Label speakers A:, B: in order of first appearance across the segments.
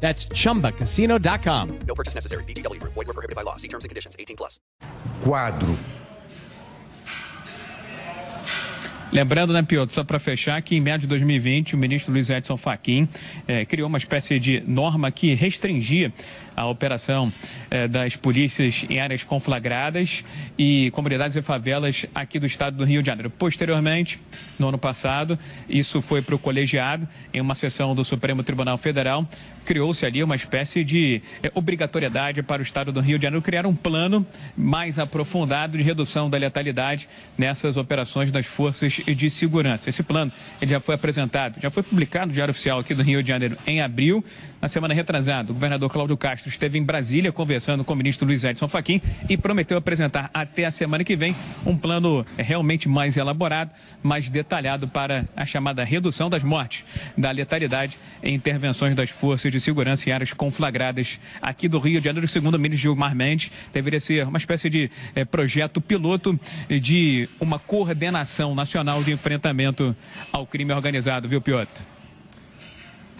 A: That's chumbacasino.com.
B: No purchase necessary. VGW Group. Void were prohibited by law. See terms and conditions. 18 plus.
C: Quadro.
D: Lembrando, né, Piotr, só para fechar, que em meados de 2020 o ministro Luiz Edson Fachin eh, criou uma espécie de norma que restringia a operação eh, das polícias em áreas conflagradas e comunidades e favelas aqui do estado do Rio de Janeiro. Posteriormente, no ano passado, isso foi para o colegiado em uma sessão do Supremo Tribunal Federal. Criou-se ali uma espécie de eh, obrigatoriedade para o estado do Rio de Janeiro criar um plano mais aprofundado de redução da letalidade nessas operações das forças de segurança. Esse plano ele já foi apresentado, já foi publicado no Diário Oficial aqui do Rio de Janeiro em abril. Na semana retrasada, o governador Cláudio Castro esteve em Brasília conversando com o ministro Luiz Edson Fachin e prometeu apresentar até a semana que vem um plano realmente mais elaborado, mais detalhado para a chamada redução das mortes, da letalidade em intervenções das forças de segurança em áreas conflagradas aqui do Rio de Janeiro. Segundo o ministro Gilmar Mendes, deveria ser uma espécie de eh, projeto piloto de uma coordenação nacional de enfrentamento ao crime organizado, viu, Piotr?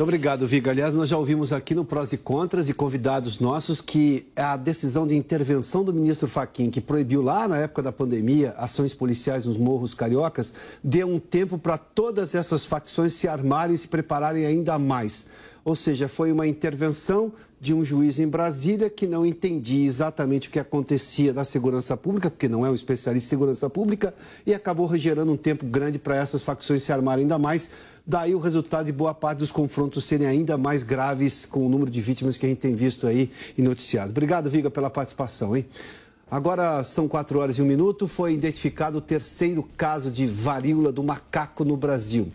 E: Muito obrigado, Viga. Aliás, nós já ouvimos aqui no Prós e Contras de convidados nossos que a decisão de intervenção do ministro Faquim, que proibiu lá na época da pandemia ações policiais nos morros cariocas, deu um tempo para todas essas facções se armarem e se prepararem ainda mais. Ou seja, foi uma intervenção de um juiz em Brasília que não entendia exatamente o que acontecia da segurança pública, porque não é um especialista em segurança pública, e acabou gerando um tempo grande para essas facções se armarem ainda mais. Daí o resultado de boa parte dos confrontos serem ainda mais graves com o número de vítimas que a gente tem visto aí e noticiado. Obrigado, Viga, pela participação, hein? Agora são quatro horas e um minuto. Foi identificado o terceiro caso de varíola do macaco no Brasil.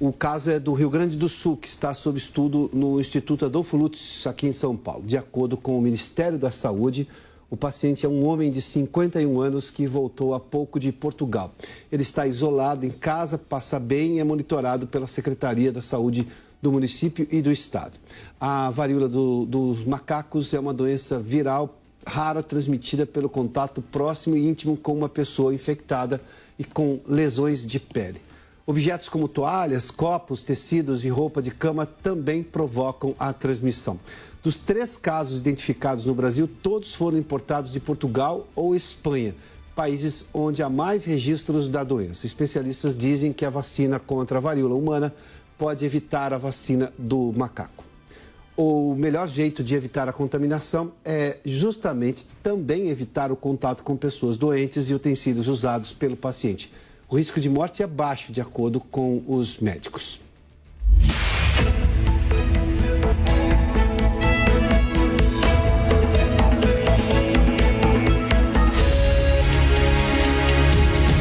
E: O caso é do Rio Grande do Sul, que está sob estudo no Instituto Adolfo Lutz, aqui em São Paulo. De acordo com o Ministério da Saúde, o paciente é um homem de 51 anos que voltou há pouco de Portugal. Ele está isolado em casa, passa bem e é monitorado pela Secretaria da Saúde do município e do estado. A varíola do, dos macacos é uma doença viral rara transmitida pelo contato próximo e íntimo com uma pessoa infectada e com lesões de pele. Objetos como toalhas, copos, tecidos e roupa de cama também provocam a transmissão. Dos três casos identificados no Brasil, todos foram importados de Portugal ou Espanha, países onde há mais registros da doença. Especialistas dizem que a vacina contra a varíola humana pode evitar a vacina do macaco. O melhor jeito de evitar a contaminação é justamente também evitar o contato com pessoas doentes e utensílios usados pelo paciente. O risco de morte é baixo, de acordo com os médicos.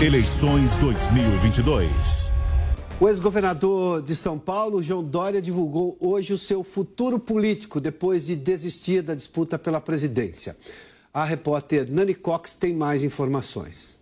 F: Eleições 2022.
E: O ex-governador de São Paulo, João Dória, divulgou hoje o seu futuro político depois de desistir da disputa pela presidência. A repórter Nani Cox tem mais informações.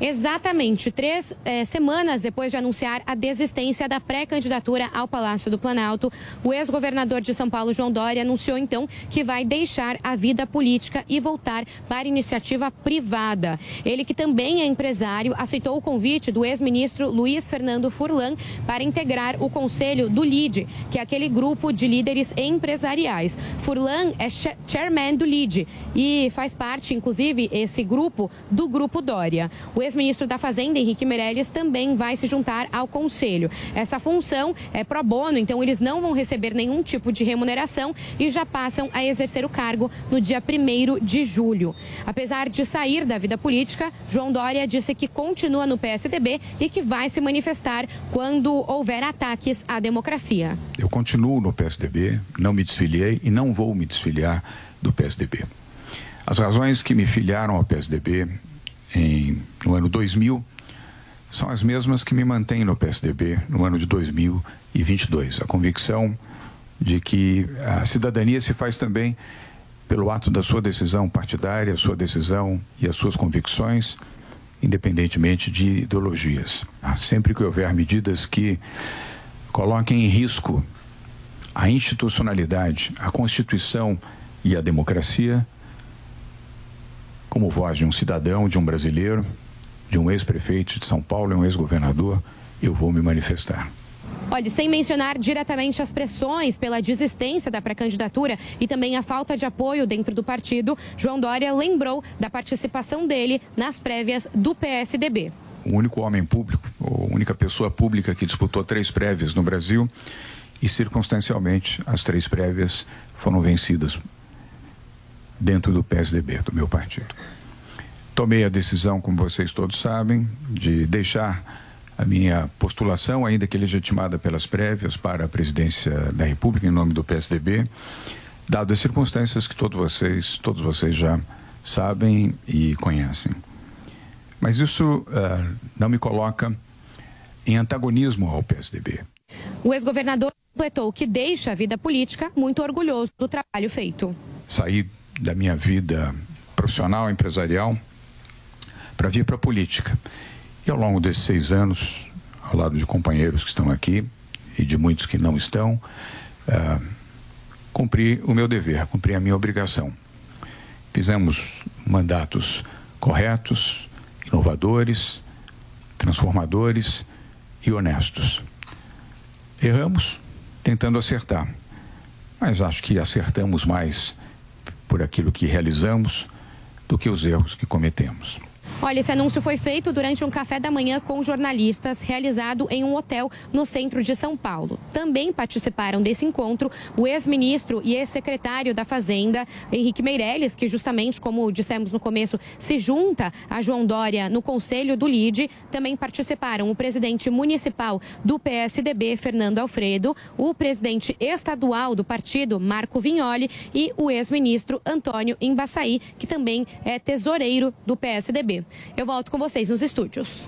G: Exatamente. Três eh, semanas depois de anunciar a desistência da pré-candidatura ao Palácio do Planalto, o ex-governador de São Paulo, João Dória, anunciou então que vai deixar a vida política e voltar para iniciativa privada. Ele, que também é empresário, aceitou o convite do ex-ministro Luiz Fernando Furlan para integrar o conselho do LIDE, que é aquele grupo de líderes empresariais. Furlan é chairman do LIDE e faz parte, inclusive, esse grupo do Grupo Dória. O ex-ministro da Fazenda, Henrique Meirelles, também vai se juntar ao conselho. Essa função é pro bono, então eles não vão receber nenhum tipo de remuneração e já passam a exercer o cargo no dia 1 de julho. Apesar de sair da vida política, João Dória disse que continua no PSDB e que vai se manifestar quando houver ataques à democracia.
C: Eu continuo no PSDB, não me desfiliei e não vou me desfiliar do PSDB. As razões que me filiaram ao PSDB em, no ano 2000 são as mesmas que me mantêm no PSDB no ano de 2022. A convicção de que a cidadania se faz também pelo ato da sua decisão partidária, sua decisão e as suas convicções, independentemente de ideologias. Sempre que houver medidas que coloquem em risco a institucionalidade, a Constituição e a democracia, como voz de um cidadão, de um brasileiro, de um ex-prefeito de São Paulo e um ex-governador, eu vou me manifestar.
G: Olha, sem mencionar diretamente as pressões pela desistência da pré-candidatura e também a falta de apoio dentro do partido, João Dória lembrou da participação dele nas prévias do PSDB.
C: O único homem público, ou única pessoa pública que disputou três prévias no Brasil e, circunstancialmente, as três prévias foram vencidas dentro do PSDB, do meu partido. Tomei a decisão, como vocês todos sabem, de deixar a minha postulação, ainda que legitimada pelas prévias, para a presidência da República em nome do PSDB, dadas as circunstâncias que todos vocês, todos vocês já sabem e conhecem. Mas isso uh, não me coloca em antagonismo ao PSDB.
G: O ex-governador completou que deixa a vida política muito orgulhoso do trabalho feito.
C: Saí da minha vida profissional, empresarial, para vir para a política. E ao longo desses seis anos, ao lado de companheiros que estão aqui e de muitos que não estão, uh, cumpri o meu dever, cumpri a minha obrigação. Fizemos mandatos corretos, inovadores, transformadores e honestos. Erramos tentando acertar, mas acho que acertamos mais por aquilo que realizamos do que os erros que cometemos.
G: Olha, esse anúncio foi feito durante um café da manhã com jornalistas realizado em um hotel no centro de São Paulo. Também participaram desse encontro o ex-ministro e ex-secretário da Fazenda, Henrique Meirelles, que justamente, como dissemos no começo, se junta a João Dória no conselho do LIDE. Também participaram o presidente municipal do PSDB, Fernando Alfredo, o presidente estadual do partido, Marco Vignoli, e o ex-ministro Antônio Embaçaí, que também é tesoureiro do PSDB. Eu volto com vocês nos estúdios.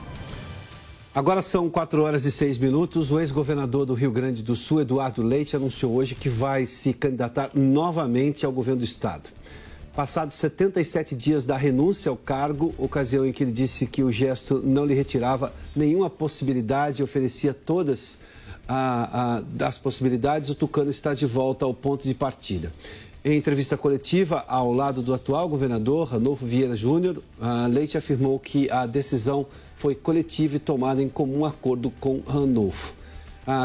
E: Agora são 4 horas e 6 minutos. O ex-governador do Rio Grande do Sul, Eduardo Leite, anunciou hoje que vai se candidatar novamente ao governo do estado. Passados 77 dias da renúncia ao cargo, ocasião em que ele disse que o gesto não lhe retirava nenhuma possibilidade e oferecia todas a, a, as possibilidades, o Tucano está de volta ao ponto de partida. Em entrevista coletiva ao lado do atual governador, Ranolfo Vieira Júnior, Leite afirmou que a decisão foi coletiva e tomada em comum acordo com Ranolfo.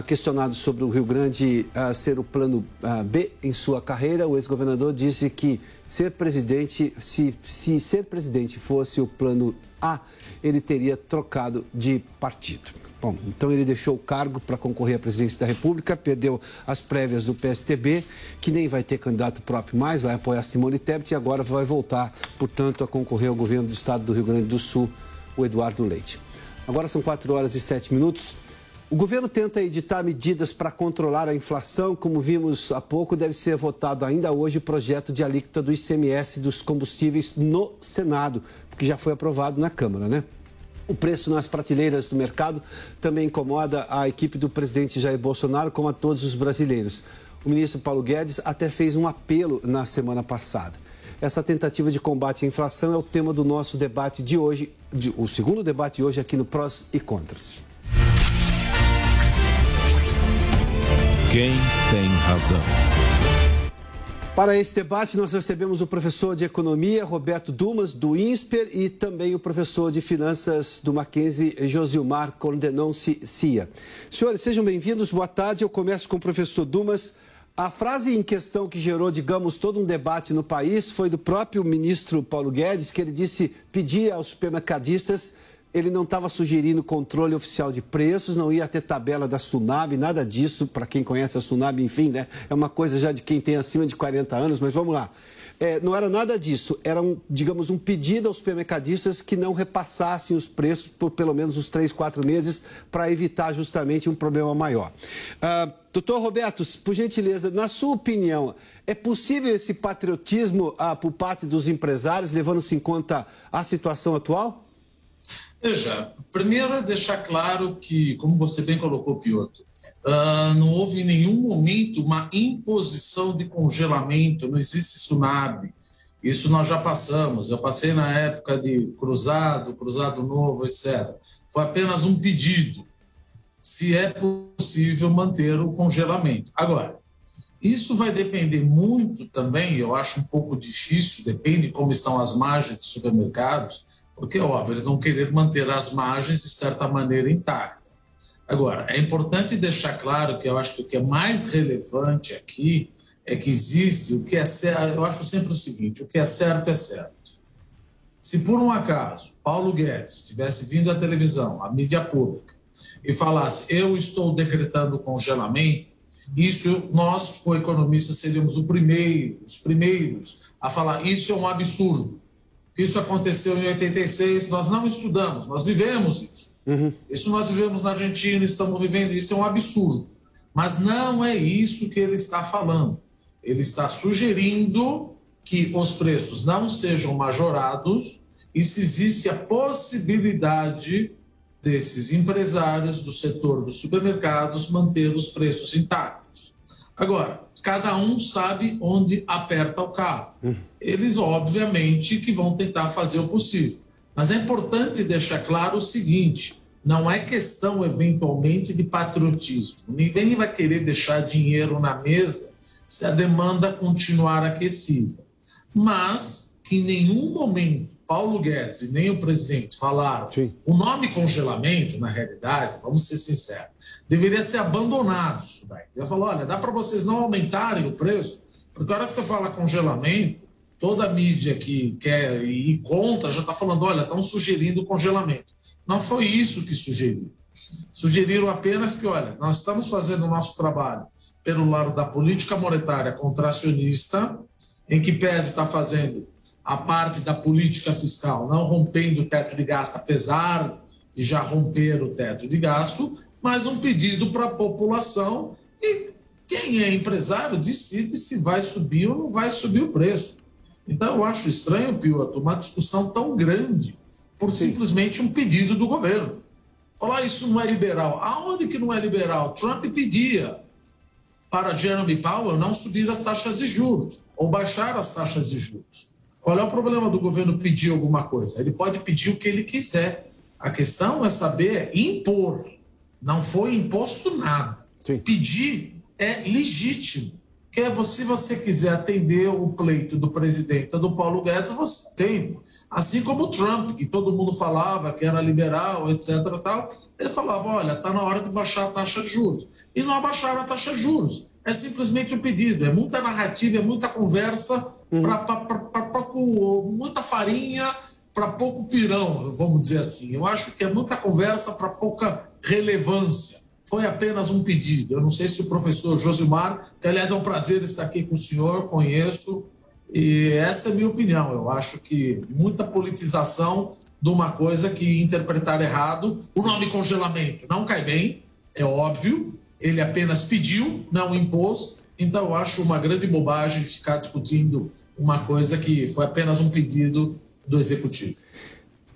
E: questionado sobre o Rio Grande ser o plano B em sua carreira, o ex-governador disse que ser presidente, se, se ser presidente fosse o plano A, ele teria trocado de partido. Bom, então ele deixou o cargo para concorrer à presidência da República, perdeu as prévias do PSTB, que nem vai ter candidato próprio mais, vai apoiar Simone Tebet e agora vai voltar, portanto, a concorrer ao governo do estado do Rio Grande do Sul, o Eduardo Leite. Agora são 4 horas e 7 minutos. O governo tenta editar medidas para controlar a inflação. Como vimos há pouco, deve ser votado ainda hoje o projeto de alíquota do ICMS dos combustíveis no Senado, porque já foi aprovado na Câmara, né? O preço nas prateleiras do mercado também incomoda a equipe do presidente Jair Bolsonaro, como a todos os brasileiros. O ministro Paulo Guedes até fez um apelo na semana passada. Essa tentativa de combate à inflação é o tema do nosso debate de hoje, de, o segundo debate de hoje aqui no Prós e Contras.
F: Quem tem razão?
E: Para esse debate, nós recebemos o professor de Economia, Roberto Dumas, do INSPER, e também o professor de Finanças do Mackenzie, Josilmar Condenon Cia. Senhores, sejam bem-vindos, boa tarde. Eu começo com o professor Dumas. A frase em questão que gerou, digamos, todo um debate no país foi do próprio ministro Paulo Guedes, que ele disse pedir aos supermercadistas ele não estava sugerindo controle oficial de preços, não ia ter tabela da Sunab, nada disso, para quem conhece a Sunab, enfim, né? É uma coisa já de quem tem acima de 40 anos, mas vamos lá. É, não era nada disso, era, um, digamos, um pedido aos supermercadistas que não repassassem os preços por pelo menos uns três, quatro meses para evitar justamente um problema maior. Ah, doutor Roberto, por gentileza, na sua opinião, é possível esse patriotismo ah, por parte dos empresários, levando-se em conta a situação atual?
H: Veja, primeiro deixar claro que, como você bem colocou, Piotr, Uh, não houve em nenhum momento uma imposição de congelamento, não existe tsunami. Isso nós já passamos. Eu passei na época de cruzado, cruzado novo, etc. Foi apenas um pedido, se é possível manter o congelamento. Agora, isso vai depender muito também, eu acho um pouco difícil, depende de como estão as margens de supermercados, porque, óbvio, eles vão querer manter as margens de certa maneira intactas. Agora, é importante deixar claro que eu acho que o que é mais relevante aqui é que existe o que é certo. Eu acho sempre o seguinte: o que é certo é certo. Se por um acaso Paulo Guedes tivesse vindo à televisão, à mídia pública, e falasse eu estou decretando congelamento, isso nós, como economistas, seríamos primeiro, os primeiros a falar isso é um absurdo. Isso aconteceu em 86, nós não estudamos, nós vivemos isso. Uhum. Isso nós vivemos na Argentina, estamos vivendo, isso é um absurdo. Mas não é isso que ele está falando. Ele está sugerindo que os preços não sejam majorados e se existe a possibilidade desses empresários do setor dos supermercados manter os preços intactos. Agora, cada um sabe onde aperta o carro. Eles, obviamente, que vão tentar fazer o possível. Mas é importante deixar claro o seguinte: não é questão, eventualmente, de patriotismo. Ninguém vai querer deixar dinheiro na mesa se a demanda continuar aquecida. Mas que em nenhum momento Paulo Guedes e nem o presidente falaram. Sim. O nome congelamento, na realidade, vamos ser sinceros, deveria ser abandonado isso daí. Eu falo, olha, dá para vocês não aumentarem o preço, porque a hora que você fala congelamento, toda a mídia que quer ir contra já está falando, olha, estão sugerindo congelamento. Não foi isso que sugeriram. Sugeriram apenas que, olha, nós estamos fazendo o nosso trabalho pelo lado da política monetária contracionista, em que pese está fazendo a parte da política fiscal, não rompendo o teto de gasto, apesar de já romper o teto de gasto, mas um pedido para a população e quem é empresário decide se vai subir ou não vai subir o preço. Então eu acho estranho, Piotr, uma discussão tão grande por Sim. simplesmente um pedido do governo. Falar ah, isso não é liberal. Aonde que não é liberal? Trump pedia para Jeremy Powell não subir as taxas de juros ou baixar as taxas de juros. Qual é o problema do governo pedir alguma coisa? Ele pode pedir o que ele quiser. A questão é saber impor. Não foi imposto nada. Sim. Pedir é legítimo. Que é, se você quiser atender o pleito do presidente do Paulo Guedes, você tem. Assim como o Trump, que todo mundo falava que era liberal, etc. Tal, ele falava: olha, está na hora de baixar a taxa de juros. E não abaixaram a taxa de juros. É simplesmente um pedido. É muita narrativa, é muita conversa uhum. para pouco, muita farinha para pouco pirão, vamos dizer assim. Eu acho que é muita conversa para pouca relevância. Foi apenas um pedido. Eu não sei se o professor Josimar, que aliás é um prazer estar aqui com o senhor, conheço, e essa é a minha opinião. Eu acho que muita politização de uma coisa que interpretar errado. O nome congelamento não cai bem, é óbvio. Ele apenas pediu, não impôs. Então, eu acho uma grande bobagem ficar discutindo uma coisa que foi apenas um pedido do executivo.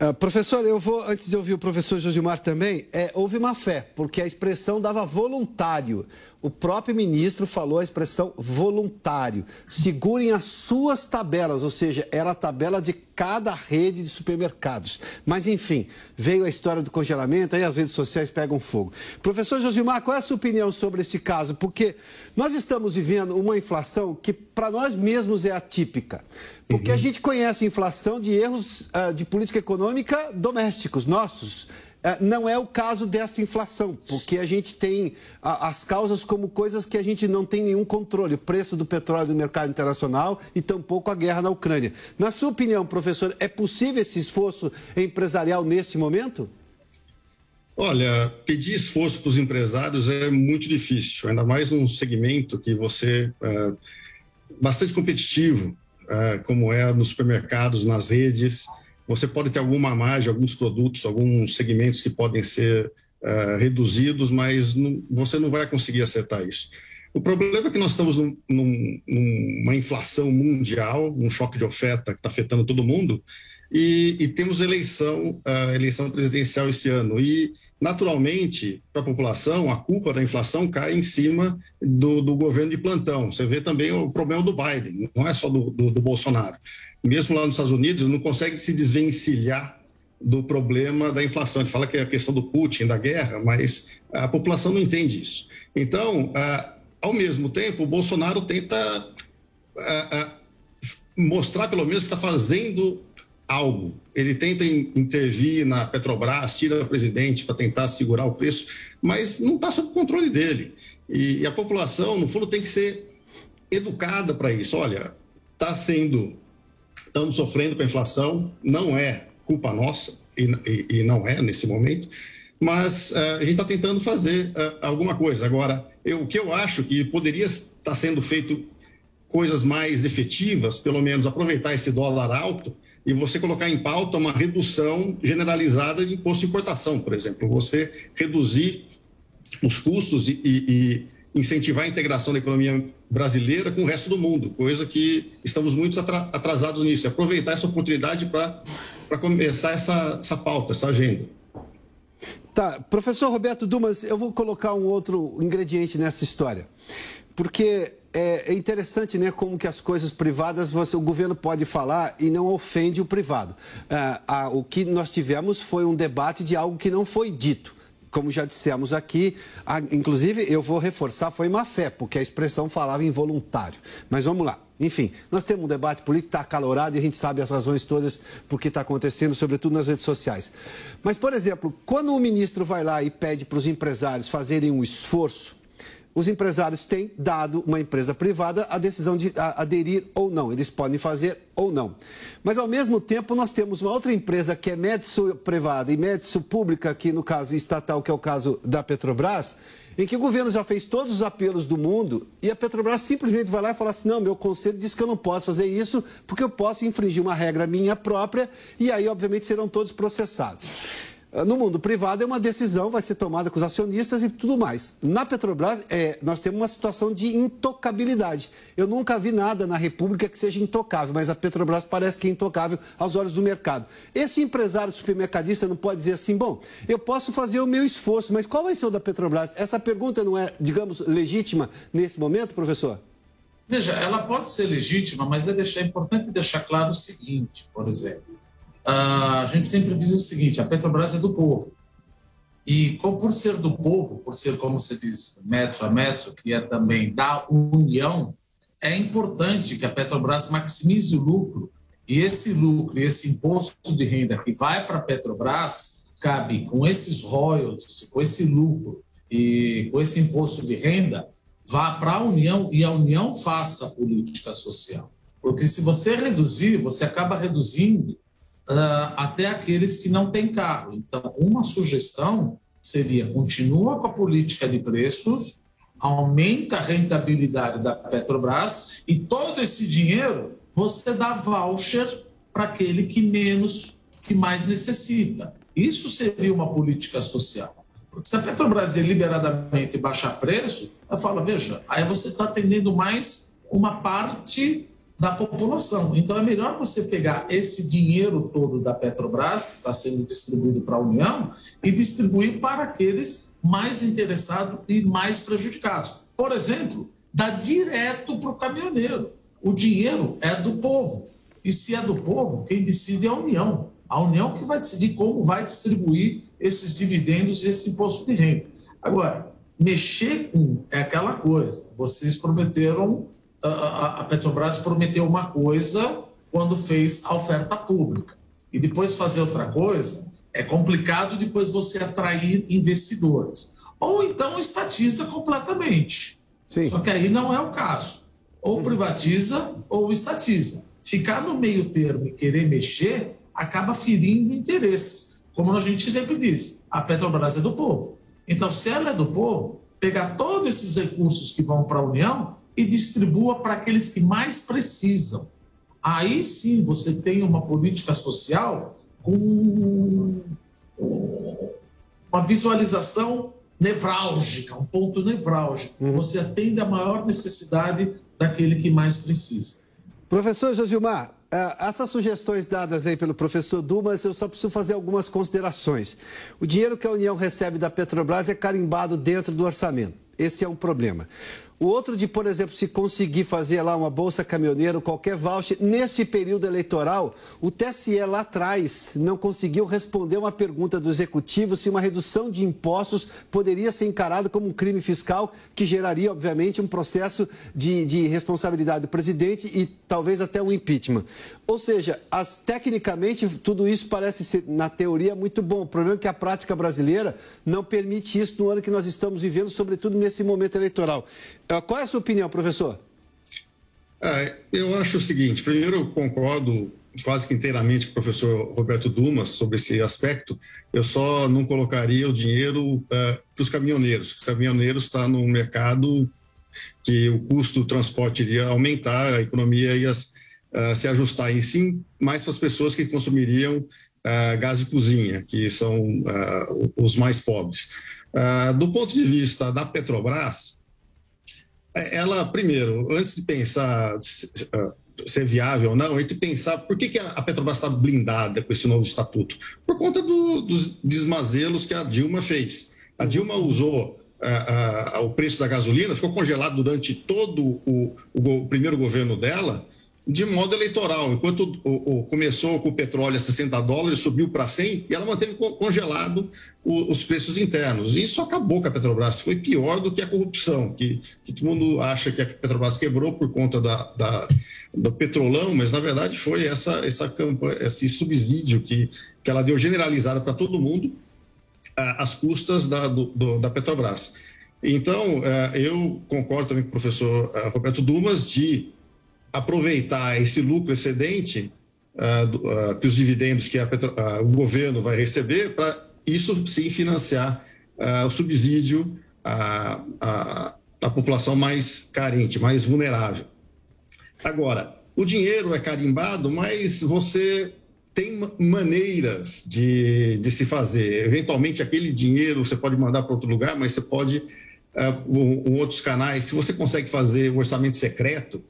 E: Uh, professor, eu vou, antes de ouvir o professor Josimar também, é, houve má fé, porque a expressão dava voluntário. O próprio ministro falou a expressão voluntário. Segurem as suas tabelas, ou seja, era a tabela de cada rede de supermercados. Mas, enfim, veio a história do congelamento, aí as redes sociais pegam fogo. Professor Josimar, qual é a sua opinião sobre esse caso? Porque nós estamos vivendo uma inflação que, para nós mesmos, é atípica. Porque uhum. a gente conhece a inflação de erros uh, de política econômica domésticos, nossos não é o caso desta inflação, porque a gente tem as causas como coisas que a gente não tem nenhum controle. O preço do petróleo no mercado internacional e tampouco a guerra na Ucrânia. Na sua opinião, professor, é possível esse esforço empresarial neste momento?
I: Olha, pedir esforço para os empresários é muito difícil, ainda mais num segmento que você é bastante competitivo, é, como é nos supermercados, nas redes você pode ter alguma margem, alguns produtos, alguns segmentos que podem ser uh, reduzidos, mas não, você não vai conseguir acertar isso. O problema é que nós estamos num, num, numa inflação mundial, um choque de oferta que está afetando todo mundo, e, e temos eleição, uh, eleição presidencial esse ano. E, naturalmente, para a população, a culpa da inflação cai em cima do, do, governo de plantão. Você vê também o problema do Biden, não é só do, do, do Bolsonaro. Mesmo lá nos Estados Unidos, não consegue se desvencilhar do problema da inflação. Ele fala que é a questão do Putin, da guerra, mas a população não entende isso. Então, ao mesmo tempo, o Bolsonaro tenta mostrar, pelo menos, que está fazendo algo. Ele tenta intervir na Petrobras, tira o presidente para tentar segurar o preço, mas não está sob controle dele. E, a população, no fundo, tem que ser educada para isso. Olha, está sendo, estamos sofrendo com a inflação, não é culpa nossa, e, e, e não é nesse momento, mas uh, a gente está tentando fazer uh, alguma coisa. Agora, eu, o que eu acho que poderia estar sendo feito coisas mais efetivas, pelo menos aproveitar esse dólar alto e você colocar em pauta uma redução generalizada de imposto de importação, por exemplo. Você reduzir os custos e, e, e incentivar a integração da economia brasileira com o resto do mundo, coisa que estamos muito atrasados nisso. E aproveitar essa oportunidade para começar essa, essa pauta, essa agenda.
E: Tá, professor Roberto Dumas, eu vou colocar um outro ingrediente nessa história. Porque é, é, interessante né, como que as coisas privadas você, o governo pode falar e não ofende o privado. É, o que nós tivemos foi um debate de algo que não foi dito. Como já dissemos aqui, inclusive eu vou reforçar, foi má fé, porque a expressão falava involuntário. Mas vamos lá. Enfim, nós temos um debate político que está acalorado e a gente sabe as razões todas por que está acontecendo, sobretudo nas redes sociais. Mas, por exemplo, quando o ministro vai lá e pede para os empresários fazerem um esforço os empresários têm dado uma empresa privada a decisão de aderir ou não. Eles podem fazer ou não. Mas, ao mesmo tempo, nós temos uma outra empresa que é médico privada e médico pública, que no caso estatal, que é o caso da Petrobras, em que o governo já fez todos os apelos do mundo e a Petrobras simplesmente vai lá e fala assim: não, meu conselho diz que eu não posso fazer isso porque eu posso infringir uma regra minha própria e aí, obviamente, serão todos processados. Ah, no mundo privado é uma decisão, vai ser tomada com os acionistas e tudo mais. Na Petrobras, é, nós temos uma situação de intocabilidade. Eu nunca vi nada na República que seja intocável, mas a Petrobras parece que é intocável aos olhos do mercado. Esse empresário supermercadista não pode dizer assim, bom, eu posso fazer o meu esforço, mas qual vai ser o da Petrobras? Essa pergunta não é, digamos, legítima nesse momento, professor?
H: Veja, ela pode ser legítima, mas é, deixar, é importante deixar claro o seguinte, por exemplo a gente sempre diz o seguinte: a Petrobras é do povo. E por ser do povo, por ser, como você diz, metro a metro, que é também da União, é importante que a Petrobras maximize o lucro. E esse lucro, esse imposto de renda que vai para a Petrobras, cabe com esses royalties, com esse lucro e com esse imposto de renda, vá para a União e a União faça a política social. Porque se você reduzir, você acaba reduzindo uh, até aqueles que não têm carro. Então, uma sugestão seria: continua com a política de preços, aumenta a rentabilidade da Petrobras e todo esse dinheiro você dá voucher para aquele que menos, que mais necessita. Isso seria uma política social. Porque se a Petrobras deliberadamente baixar preço, ela fala, veja, aí você está atendendo mais uma parte da população. Então é melhor você pegar esse dinheiro todo da Petrobras, que está sendo distribuído para a União, e distribuir para aqueles mais interessados e mais prejudicados. Por exemplo, dar direto para o caminhoneiro. O dinheiro é do povo. E se é do povo, quem decide é a União. A União que vai decidir como vai distribuir esses dividendos e esse imposto de renda. Agora, mexer com é aquela coisa. Vocês prometeram a, Petrobras prometeu uma coisa quando fez a oferta pública e depois fazer outra coisa É complicado depois você atrair investidores. Ou então estatiza completamente. Sim. Só que aí não é o caso. Ou privatiza ou estatiza. Ficar no meio termo e querer mexer acaba ferindo interesses. Como a gente sempre diz, a Petrobras é do povo. Então, se ela é do povo, pegar todos esses recursos que vão para a União e distribua para aqueles que mais precisam. Aí sim você tem uma política social com uma visualização nevrálgica, um ponto nevrálgico. Uhum. Você atende a maior necessidade daquele que mais precisa.
E: Professor Josimar, é, essas sugestões dadas aí pelo professor Dumas, eu só preciso fazer algumas considerações. O dinheiro que a União recebe da Petrobras é carimbado dentro do orçamento. Esse é um problema. O outro de, por exemplo, se conseguir fazer lá uma bolsa caminhoneira, qualquer voucher, neste período eleitoral, o TSE lá atrás não conseguiu responder uma pergunta do executivo se uma redução de impostos poderia ser encarada como um crime fiscal que geraria, obviamente, um processo de, de responsabilidade do presidente e talvez até um impeachment. Ou seja, as, tecnicamente, tudo isso parece ser, na teoria, muito bom. O problema é que a prática brasileira não permite isso no ano que nós estamos vivendo, sobretudo nesse momento eleitoral. Então, qual é a sua opinião, professor?
I: É, eu acho o seguinte: primeiro, eu concordo quase que inteiramente com o professor Roberto Dumas sobre esse aspecto. Eu só não colocaria o dinheiro uh, para os caminhoneiros. Os caminhoneiros estão tá no mercado que o custo do transporte iria aumentar, a economia ia uh, se ajustar, e sim mais para as pessoas que consumiriam uh, gás de cozinha, que são os mais pobres. do ponto de vista da Petrobras, é, ela, primeiro, antes de pensar ah, ser viável ou não, a gente pensar por que, que a Petrobras está blindada com esse novo estatuto? Por conta do, dos desmazelos que a Dilma fez. A Dilma usou uh, uh, o preço da gasolina, ficou congelado durante todo o, o, o primeiro governo dela, de modo eleitoral. Enquanto o, o, começou com o petróleo a 60 dólares, subiu para 100 e ela manteve congelado o, os preços internos. Isso acabou com a Petrobras. Foi pior do que a corrupção, que, que todo mundo acha que a Petrobras quebrou por conta da, da do petrolão, mas na verdade foi essa, essa campanha, esse subsídio que, que ela deu generalizada para todo mundo às custas da, do, do, da Petrobras. Então, é, eu concordo também com o professor é, Roberto Dumas de aproveitar esse lucro excedente uh, uh, que os dividendos que Petro, uh, o governo vai receber para isso sim financiar o subsídio à, à, à população mais carente, mais vulnerável. Agora, o dinheiro é carimbado, mas você tem maneiras de, de se fazer. Eventualmente, aquele dinheiro você pode mandar para outro lugar, mas você pode, uh, um, um, outros canais, se você consegue fazer o orçamento secreto,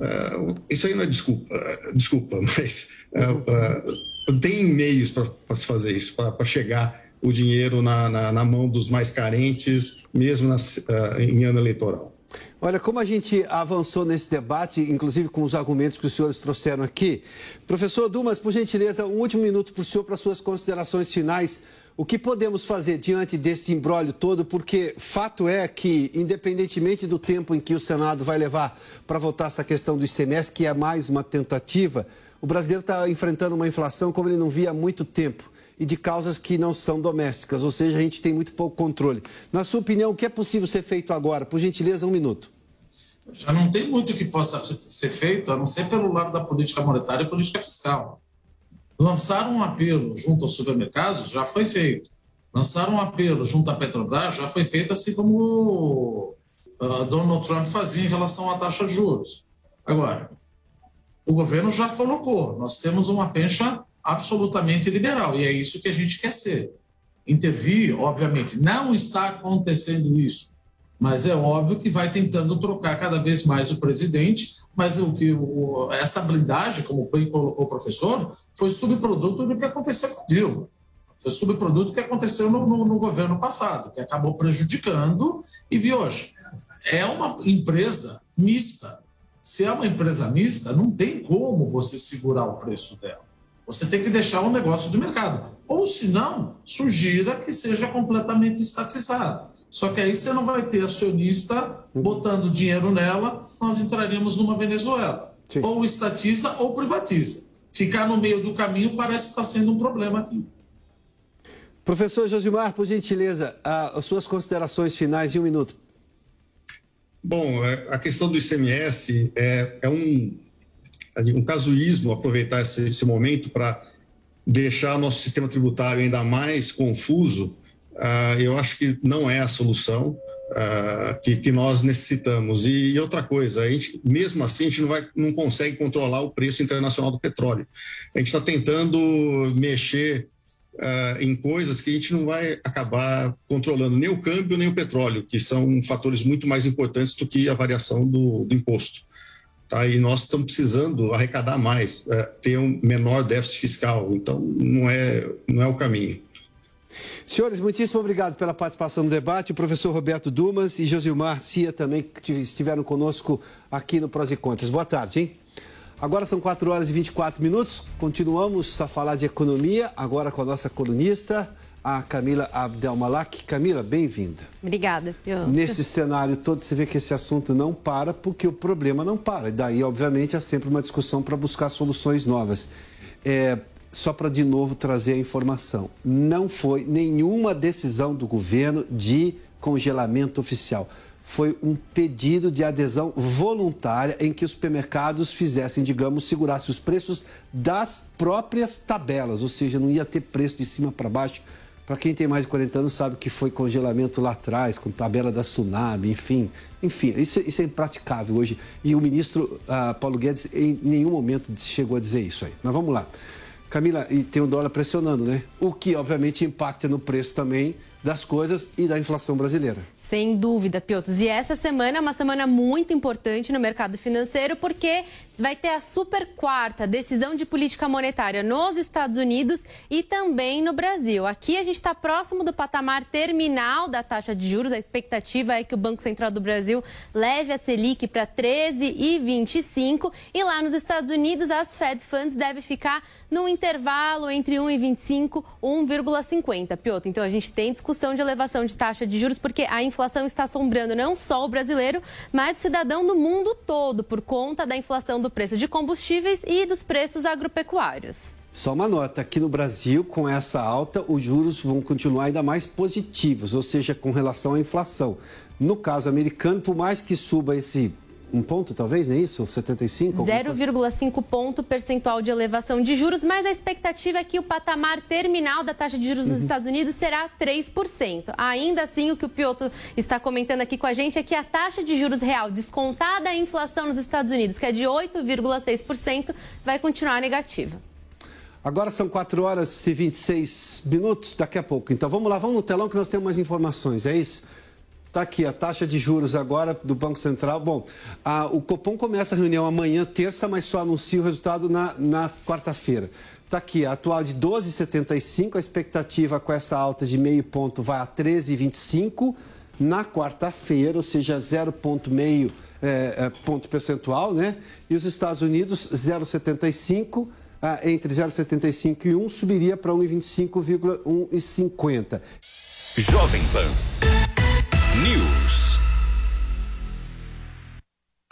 I: Uh, isso aí não é desculpa, uh, desculpa mas uh, tem meios para se fazer isso, para chegar o dinheiro na, na, na, mão dos mais carentes, mesmo nas, em ano eleitoral.
E: Olha, como a gente avançou nesse debate, inclusive com os argumentos que os senhores trouxeram aqui. Professor Dumas, por gentileza, um último minuto para o senhor, para suas considerações finais o que podemos fazer diante desse embrólio todo? Porque fato é que, independentemente do tempo em que o Senado vai levar para votar essa questão do ICMS, que é mais uma tentativa, o brasileiro está enfrentando uma inflação como ele não via há muito tempo e de causas que não são domésticas, ou seja, a gente tem muito pouco controle. Na sua opinião, o que é possível ser feito agora? Por gentileza, um minuto.
H: Já não tem muito que possa ser feito, a não ser pelo lado da política monetária e política fiscal. Lançar um apelo junto aos supermercados já foi feito. Lançar um apelo junto à Petrobras já foi feito, assim como uh, Donald Trump fazia em relação à taxa de juros. Agora, o governo já colocou, nós temos uma pencha absolutamente liberal, e é isso que a gente quer ser. Intervir, obviamente, não está acontecendo isso, mas é óbvio que vai tentando trocar cada vez mais o presidente mas o que o, essa blindagem, como bem colocou o professor, foi subproduto do que aconteceu com Dilma. Foi subproduto do que aconteceu no, no, no, governo passado, que acabou prejudicando e vi hoje. É uma empresa mista. Se é uma empresa mista, não tem como você segurar o preço dela. Você tem que deixar o um negócio de mercado. Ou, se não, sugira que seja completamente estatizado. Só que aí você não vai ter acionista botando dinheiro nela, nós entraríamos numa Venezuela. Sim. Ou estatiza ou privatiza. Ficar no meio do caminho parece que está sendo um problema aqui.
E: Professor Josimar, por gentileza, as suas considerações finais em um minuto.
I: Bom, é, a questão do ICMS é, é um, um casuísmo aproveitar esse, esse momento para deixar nosso sistema tributário ainda mais confuso. Uh, eu acho que não é a solução uh, que, que, nós necessitamos. E, e, outra coisa, a gente, mesmo assim, a gente não, vai, não consegue controlar o preço internacional do petróleo. A gente está tentando mexer uh, em coisas que a gente não vai acabar controlando nem o câmbio nem o petróleo, que são fatores muito mais importantes do que a variação do, do imposto. Tá? E nós estamos precisando arrecadar mais, uh, ter um menor déficit fiscal. Então, não é, não é o caminho.
E: Senhores, muitíssimo obrigado pela participação no debate. O professor Roberto Dumas e Josilmar Cia também que estiveram conosco aqui no Prós e Contras. Boa tarde, hein? Agora são 4 horas e 24 minutos. Continuamos a falar de economia, agora com a nossa colunista, a Camila Abdelmalak. Camila, bem-vinda.
J: Obrigada.
E: Eu... Nesse cenário todo, você vê que esse assunto não para porque o problema não para. E daí, obviamente, há sempre uma discussão para buscar soluções novas. É, só para de novo trazer a informação: não foi nenhuma decisão do governo de congelamento oficial foi um pedido de adesão voluntária em que os supermercados fizessem, digamos, segurassem os preços das próprias tabelas, ou seja, não ia ter preço de cima para baixo. Para quem tem mais de 40 anos sabe que foi congelamento lá atrás, com tabela da Tsunami, enfim. Enfim, isso, isso é impraticável hoje. E o ministro uh, Paulo Guedes em nenhum momento chegou a dizer isso aí. Mas vamos lá. Camila, e tem o dólar pressionando, né? O que, obviamente, impacta no preço também das coisas e da inflação brasileira.
J: Sem dúvida, Piotr. E essa semana é uma semana muito importante no mercado financeiro, porque vai ter a super quarta decisão de política monetária nos Estados Unidos e também no Brasil. Aqui a gente está próximo do patamar terminal da taxa de juros. A expectativa é que o Banco Central do Brasil leve a Selic para 13,25 e lá nos Estados Unidos as Fed Funds devem ficar no intervalo entre 1,25 e 1,50. Piotr, então a gente tem discussão de elevação de taxa de juros porque a inflação está assombrando não só o brasileiro, mas o cidadão do mundo todo por conta da inflação do preço de combustíveis e dos preços agropecuários.
E: Só uma nota, aqui no Brasil, com essa alta, os juros vão continuar ainda mais positivos, ou seja, com relação à inflação. No caso americano, por mais que suba esse um ponto, talvez, não é isso? 75?
J: 0,5 ponto percentual de elevação de juros, mas a expectativa é que o patamar terminal da taxa de juros uhum. nos Estados Unidos será 3%. Ainda assim, o que o Piotr está comentando aqui com a gente é que a taxa de juros real descontada a inflação nos Estados Unidos, que é de 8,6%, vai continuar negativa.
E: Agora são 4 horas e 26 minutos, daqui a pouco. Então vamos lá, vamos no telão que nós temos mais informações, é isso? Está aqui a taxa de juros agora do Banco Central. Bom, a, o Copom começa a reunião amanhã, terça, mas só anuncia o resultado na, na quarta-feira. Está aqui, a atual de 12,75, a expectativa com essa alta de meio ponto vai a 13,25 na quarta-feira, ou seja, 0,5 é, é, ponto percentual, né? E os Estados Unidos, 0,75, é, entre 0,75 e 1, subiria para 1,25,1,50.
K: Jovem Pan.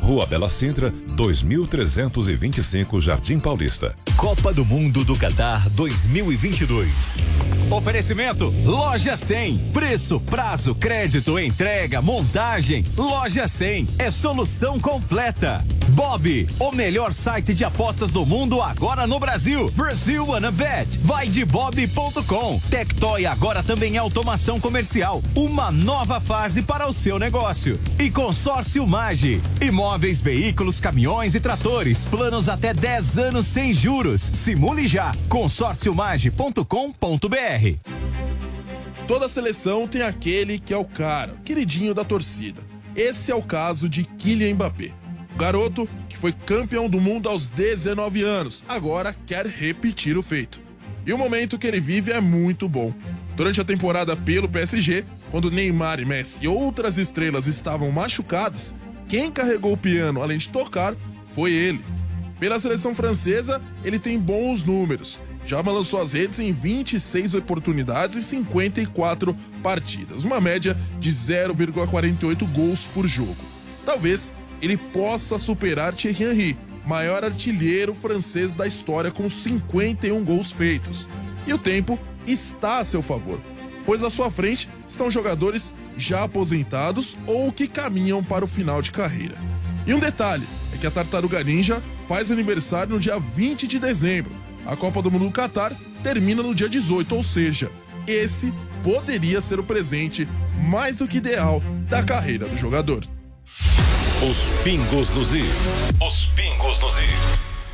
F: Rua Bela Sintra, 2325 Jardim Paulista.
K: Copa do Mundo do Qatar 2022.
L: Oferecimento Loja 100. Preço, prazo, crédito, entrega, montagem. Loja 100 é solução completa. Bob, o melhor site de apostas do mundo agora no Brasil. Brasil Wanna Bet. Vai de bob.com. Tectoy agora também é automação comercial. Uma nova fase para o seu negócio. E consórcio Mage. Imóveis, veículos, caminhões e tratores. Planos até 10 anos sem juros. Simule já. consórciomage.com.br
M: Toda seleção tem aquele que é o cara, queridinho da torcida. Esse é o caso de Kylian Mbappé. O garoto, que foi campeão do mundo aos 19 anos, agora quer repetir o feito. E o momento que ele vive é muito bom Durante a temporada pelo PSG, quando Neymar e Messi e outras estrelas estavam machucadas, quem carregou o piano além de tocar foi ele. Pela seleção francesa, ele tem bons números. Já balançou as redes em 26 oportunidades e 54 partidas, uma média de 0,48 gols por jogo. Talvez ele possa superar Thierry Henry, maior artilheiro francês da história com 51 gols feitos. E o tempo está a seu favor, pois à sua frente estão jogadores já aposentados ou que caminham para o final de carreira. E um detalhe é que a Tartaruga Ninja faz aniversário no dia 20 de dezembro. A Copa do Mundo do Catar termina no dia 18, ou seja, esse poderia ser o presente mais do que ideal da carreira do jogador.
F: Os pingos nos is. Os pingos nos is.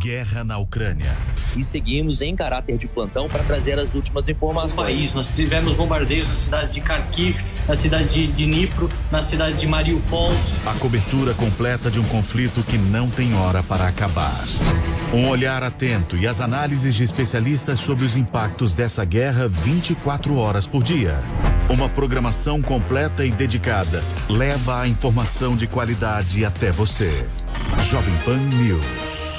K: Guerra na Ucrânia.
N: E seguimos em caráter de plantão para trazer as últimas informações.
O: No país, nós tivemos bombardeios na cidade de Kharkiv, na cidade de Dnipro, na cidade de Mariupol.
K: A cobertura completa de um conflito que não tem hora para acabar. Um olhar atento e as análises de especialistas sobre os impactos dessa guerra 24 horas por dia. Uma programação completa e dedicada leva a informação de qualidade até você. Jovem Pan News.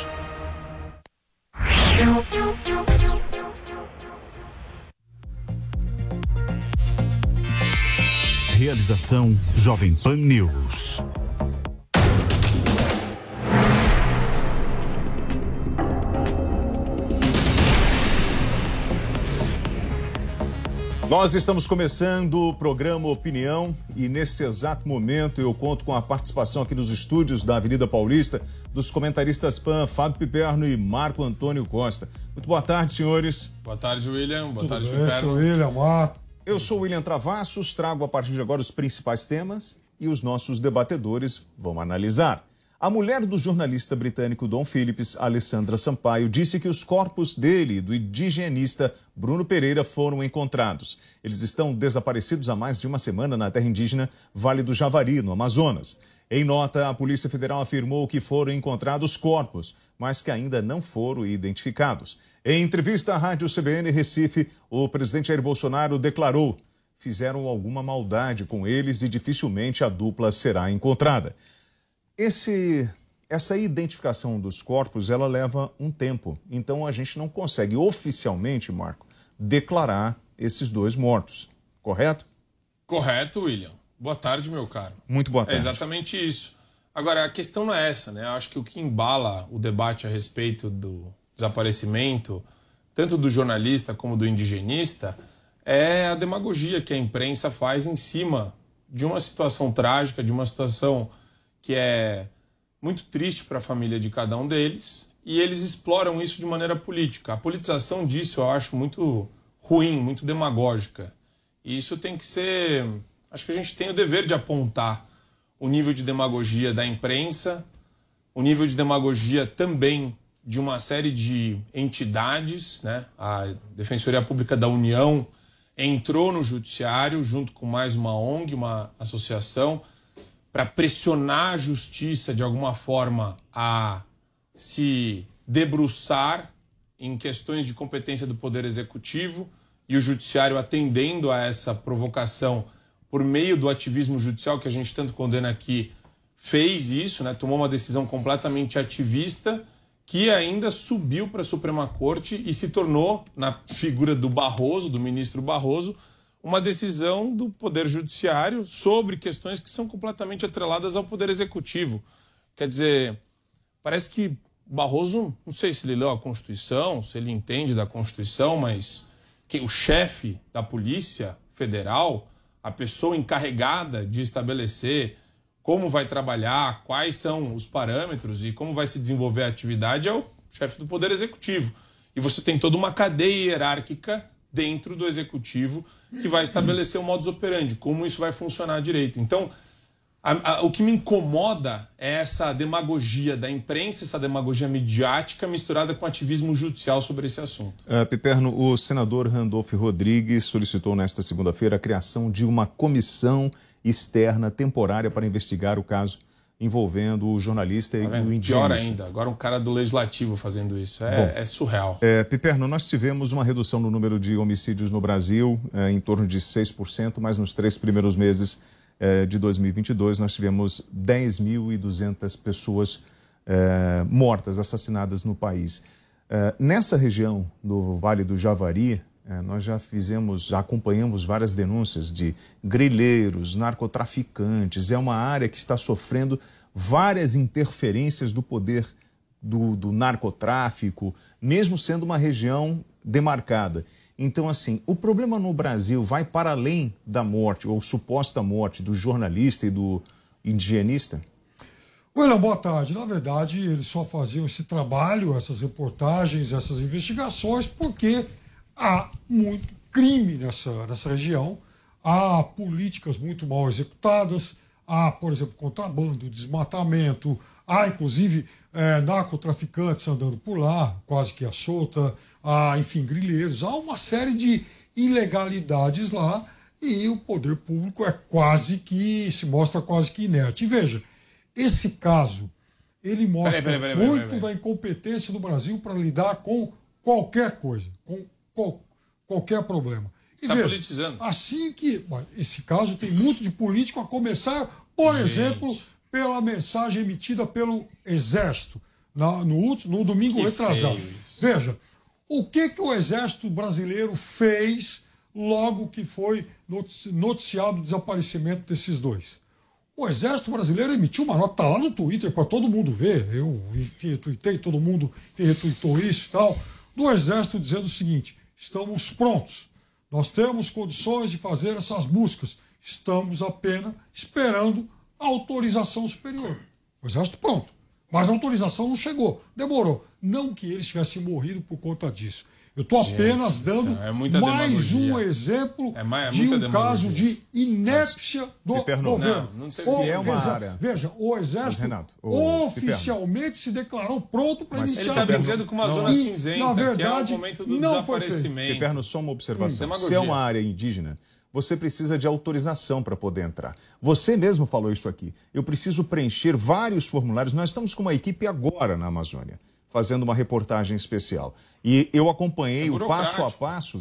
K: Realização Jovem Pan News.
P: Nós estamos começando o programa Opinião e nesse exato momento eu conto com a participação aqui nos estúdios da Avenida Paulista dos comentaristas PAN Fábio Piperno e Marco Antônio Costa. Muito boa tarde, senhores.
Q: Boa tarde, William. Boa
R: Tudo
Q: tarde,
R: bem,
Q: Piperno.
R: William Marco.
P: Eu sou William Travassos, trago a partir de agora os principais temas e os nossos debatedores vão analisar. A mulher do jornalista britânico Dom Phillips, Alessandra Sampaio, disse que os corpos dele e do indigenista Bruno Pereira foram encontrados. Eles estão desaparecidos há mais de uma semana na terra indígena Vale do Javari, no Amazonas. Em nota, a Polícia Federal afirmou que foram encontrados corpos, mas que ainda não foram identificados. Em entrevista à Rádio CBN Recife, o presidente Jair Bolsonaro declarou: fizeram alguma maldade com eles e dificilmente a dupla será encontrada. Esse, essa identificação dos corpos ela leva um tempo, então a gente não consegue oficialmente, Marco, declarar esses dois mortos, correto?
Q: Correto, William. Boa tarde, meu caro.
P: Muito boa
Q: É
P: tarde.
Q: exatamente isso. Agora, a questão não é essa, né? Eu acho que o que embala o debate a respeito do desaparecimento, tanto do jornalista como do indigenista, é a demagogia que a imprensa faz em cima de uma situação trágica, de uma situação que é muito triste para a família de cada um deles, e eles exploram isso de maneira política. A politização disso eu acho muito ruim, muito demagógica. E isso tem que ser. Acho que a gente tem o dever de apontar o nível de demagogia da imprensa, o nível de demagogia também de uma série de entidades, né? A Defensoria Pública da União entrou no judiciário junto com mais uma ONG, uma associação, para pressionar a justiça de alguma forma a se debruçar em questões de competência do Poder Executivo e o Judiciário atendendo a essa provocação por meio do ativismo judicial que a gente tanto condena aqui, fez isso, né? tomou uma decisão completamente ativista que ainda subiu para a Suprema Corte e se tornou, na figura do Barroso, do ministro Barroso, uma decisão do Poder Judiciário sobre questões que são completamente atreladas ao Poder Executivo. Quer dizer, parece que Barroso, não sei se ele leu a Constituição, se ele entende da Constituição, mas que o chefe da Polícia Federal, a pessoa encarregada de estabelecer como vai trabalhar, quais são os parâmetros e como vai se desenvolver a atividade é o chefe do Poder Executivo. E você tem toda uma cadeia hierárquica dentro do Executivo que vai estabelecer o modus operandi, como isso vai funcionar direito. Então, A- a- o que me incomoda é essa demagogia da imprensa, essa demagogia midiática misturada com ativismo judicial sobre esse assunto.
P: Uh, Piperno, o senador Randolph Rodrigues solicitou nesta segunda-feira a criação de uma comissão externa temporária para investigar o caso envolvendo o jornalista e
Q: Tá
P: o
Q: vendo? Pior ainda, agora um cara do legislativo fazendo isso. É,
P: Bom,
Q: é surreal.
P: É, Piperno, nós tivemos uma redução no número de homicídios no Brasil, é, em torno de 6%, mas nos três primeiros meses é, de 2022 nós tivemos 10.200 pessoas é, mortas, assassinadas no país. É, nessa região do Vale do Javari, é, nós já fizemos, já acompanhamos várias denúncias de grileiros, narcotraficantes. É uma área que está sofrendo várias interferências do poder do, do narcotráfico, mesmo sendo uma região demarcada. Então, assim, o problema no Brasil vai para além da morte, ou suposta morte, do jornalista e do indigenista?
R: William, boa tarde. Na verdade, eles só faziam esse trabalho, essas reportagens, essas investigações, porque há muito crime nessa, nessa região, há políticas muito mal executadas, há, por exemplo, contrabando, desmatamento, há, inclusive, eh, narcotraficantes andando por lá, quase que à solta, há, enfim, grileiros, há uma série de ilegalidades lá e o poder público é quase que, se mostra quase que inerte. E veja, esse caso, ele mostra
Q: Peraí, peraí, peraí,
R: muito da incompetência do Brasil para lidar com qualquer coisa, com qual- qualquer problema. E
Q: Está
R: veja,
Q: politizando.
R: Assim que. bom, Esse caso tem muito de político, a começar, por
Q: Gente.
R: exemplo, pela mensagem emitida pelo Exército na- no, no domingo
Q: Que
R: retrasado.
Q: isso.
R: Veja, o que, que o Exército Brasileiro fez logo que foi notici- noticiado o desaparecimento desses dois? O Exército Brasileiro emitiu uma nota, tá lá no Twitter para todo mundo ver. Eu, enfim, retuitei, todo mundo retweetou isso e tal. Do Exército dizendo o seguinte: estamos prontos. Nós temos condições de fazer essas buscas. Estamos apenas esperando a autorização superior. O Exército pronto. Mas a autorização não chegou. Demorou. Não que eles tivessem morrido por conta disso. Eu estou apenas
Q: do
R: dando
Q: é muita
R: mais um exemplo
Q: É ma- é
R: de um
Q: demagogia.
R: caso de inépcia do governo.
Q: não, não tem-
R: O-
P: Se é uma
R: veja,
P: área-
R: veja, o Exército
P: Renato, o
R: oficialmente se declarou pronto para iniciar.
Q: Ele está brincando com uma
P: não-
Q: zona cinzenta,
R: na
Q: que é
R: verdade,
Q: o momento do
R: não foi feito.
Q: desaparecimento.
P: Piperno, só uma observação.
Q: Hum,
P: Se é uma área indígena, você precisa de autorização para poder entrar. Você mesmo falou isso aqui. Eu preciso preencher vários formulários. Nós estamos com uma equipe agora na Amazônia, fazendo uma reportagem especial. E eu acompanhei
Q: É
P: o passo a passo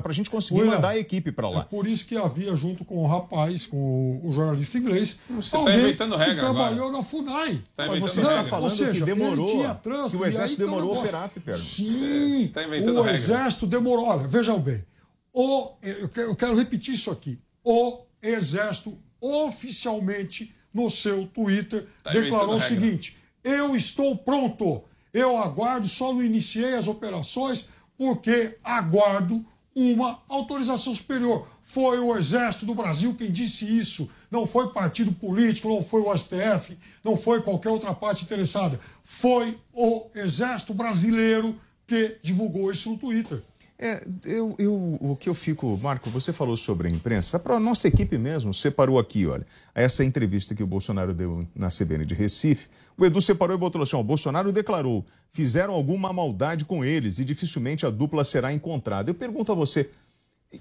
P: para a gente conseguir
R: William,
P: mandar a equipe para
R: É
P: lá.
R: por isso que havia, junto com o rapaz, com o, jornalista inglês,
Q: Você tá
R: alguém
Q: inventando
R: que
Q: regra
R: trabalhou na FUNAI.
Q: tá
P: Mas
Q: inventando
P: você está falando
R: seja,
P: que demorou,
R: trânsito,
P: que o
R: aí
P: Exército demorou a operar, Piperno.
R: Sim,
Q: Você tá inventando
R: o
Q: regra.
R: Exército demorou. Olha, vejam bem. O, eu, quero, repetir isso aqui. O Exército oficialmente, no seu Twitter,
Q: Tá
R: declarou o
Q: regra.
R: seguinte: eu estou pronto. Eu aguardo, só não iniciei as operações porque aguardo uma autorização superior. Foi o Exército do Brasil quem disse isso. Não foi partido político, não foi o STF, não foi qualquer outra parte interessada. Foi o Exército Brasileiro que divulgou isso no Twitter.
P: É, eu, eu, o que eu fico, Marco, você falou sobre a imprensa, para a nossa equipe mesmo, separou aqui, olha, essa entrevista que o Bolsonaro deu na CBN de Recife, o Edu separou e botou assim, ó, o Bolsonaro declarou, fizeram alguma maldade com eles e dificilmente a dupla será encontrada. Eu pergunto a você,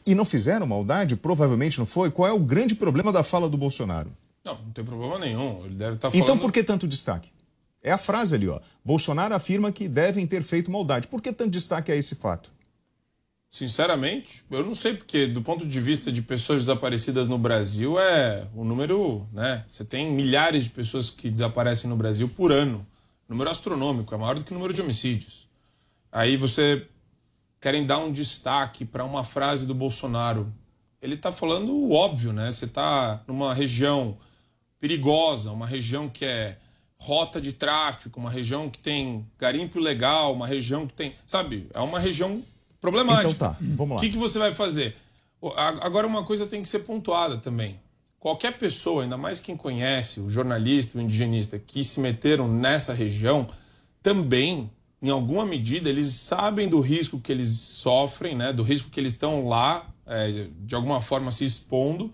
P: e não fizeram maldade? Provavelmente não foi? Qual é o grande problema da fala do Bolsonaro?
Q: Não, não tem problema nenhum. Ele deve estar falando...
P: Então por que tanto destaque? É a frase ali, ó, Bolsonaro afirma que devem ter feito maldade. Por que tanto destaque a esse fato?
Q: Sinceramente, eu não sei porque, do ponto de vista de pessoas desaparecidas no Brasil, é o número, né? Você tem milhares de pessoas que desaparecem no Brasil por ano. Número astronômico, é maior do que o número de homicídios. Aí você querem dar um destaque para uma frase do Bolsonaro. Ele está falando o óbvio, né? Você está numa região perigosa, uma região que é rota de tráfico, uma região que tem garimpo ilegal, uma região que tem, sabe, é uma região problemática.
P: Então tá, vamos lá.
Q: O que, que você vai fazer? Agora, uma coisa tem que ser pontuada também. Qualquer pessoa, ainda mais quem conhece, o jornalista, o indigenista, que se meteram nessa região, também, em alguma medida, eles sabem do risco que eles sofrem, né? do risco que eles estão lá, é, de alguma forma se expondo.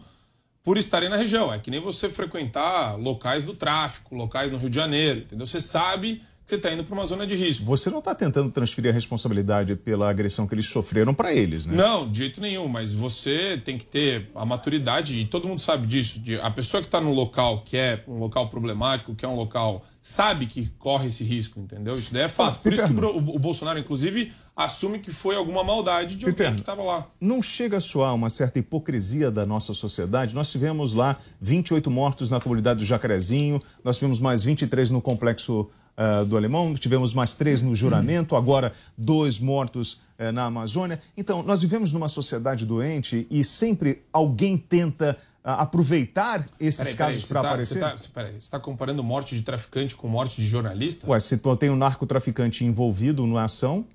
Q: por estarem na região. É que nem você frequentar locais do tráfico, locais no Rio de Janeiro, entendeu? Você sabe você está indo para uma zona de risco.
P: Você não está tentando transferir a responsabilidade pela agressão que eles sofreram para eles, né?
Q: Não, de jeito nenhum, mas você tem que ter a maturidade, e todo mundo sabe disso, de a pessoa que está no local que é um local problemático, que é um local, sabe que corre esse risco, entendeu? Isso daí é fato. Por isso que o, Bolsonaro, inclusive, assume que foi alguma maldade de alguém
P: Piperno,
Q: que estava lá.
P: Não chega a soar uma certa hipocrisia da nossa sociedade? Nós tivemos lá 28 mortos na comunidade do Jacarezinho, nós tivemos mais 23 no complexo ah, do Alemão, tivemos mais três no Juramento, agora dois mortos eh, na Amazônia. Então, nós vivemos numa sociedade doente e sempre alguém tenta ah, aproveitar esses
Q: Peraí,
P: casos para
Q: tá-
P: aparecer.
Q: Você tá, você- está comparando morte de traficante com morte de jornalista?
P: Ué, se tu tem um narcotraficante envolvido na ação.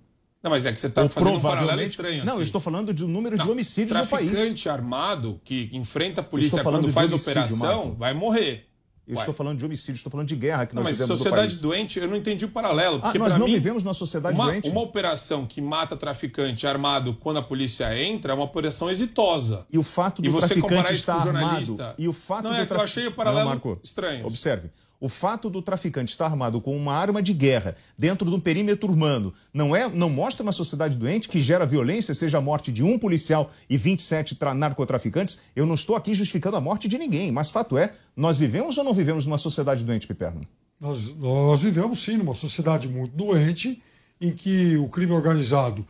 Q: Não, mas é que você está fazendo um paralelo
P: provavelmente-
Q: estranho.
P: Não,
Q: aqui.
P: eu estou falando de um número de homicídios no país.
Q: Traficante armado que enfrenta a polícia quando faz
P: homicídio,
Q: operação
P: Marco.
Q: vai morrer.
P: Eu
Q: Ué.
P: estou falando de homicídio, estou falando de guerra que
Q: Não,
P: nós
Q: mas
P: vivemos no
Q: sociedade
P: país.
Q: doente, eu não entendi o paralelo. Porque
P: Ah, nós não
Q: mim,
P: vivemos numa sociedade
Q: uma,
P: doente?
Q: Uma operação que mata traficante armado quando a polícia entra é uma operação exitosa.
P: E o fato do
Q: e você
P: traficante estar armado.
Q: jornalista.
P: E o fato
Q: não
P: do
Q: é que eu achei o paralelo
P: Não, Marco,
Q: estranho.
P: Observe. O fato do traficante estar armado com uma arma de guerra dentro de um perímetro urbano não é, não mostra uma sociedade doente que gera violência, seja a morte de um policial e 27 tra- narcotraficantes. Eu não estou aqui justificando a morte de ninguém, mas fato é, nós vivemos ou não vivemos numa sociedade doente, Piperno?
R: Nós, nós vivemos sim numa sociedade muito doente, em que o crime organizado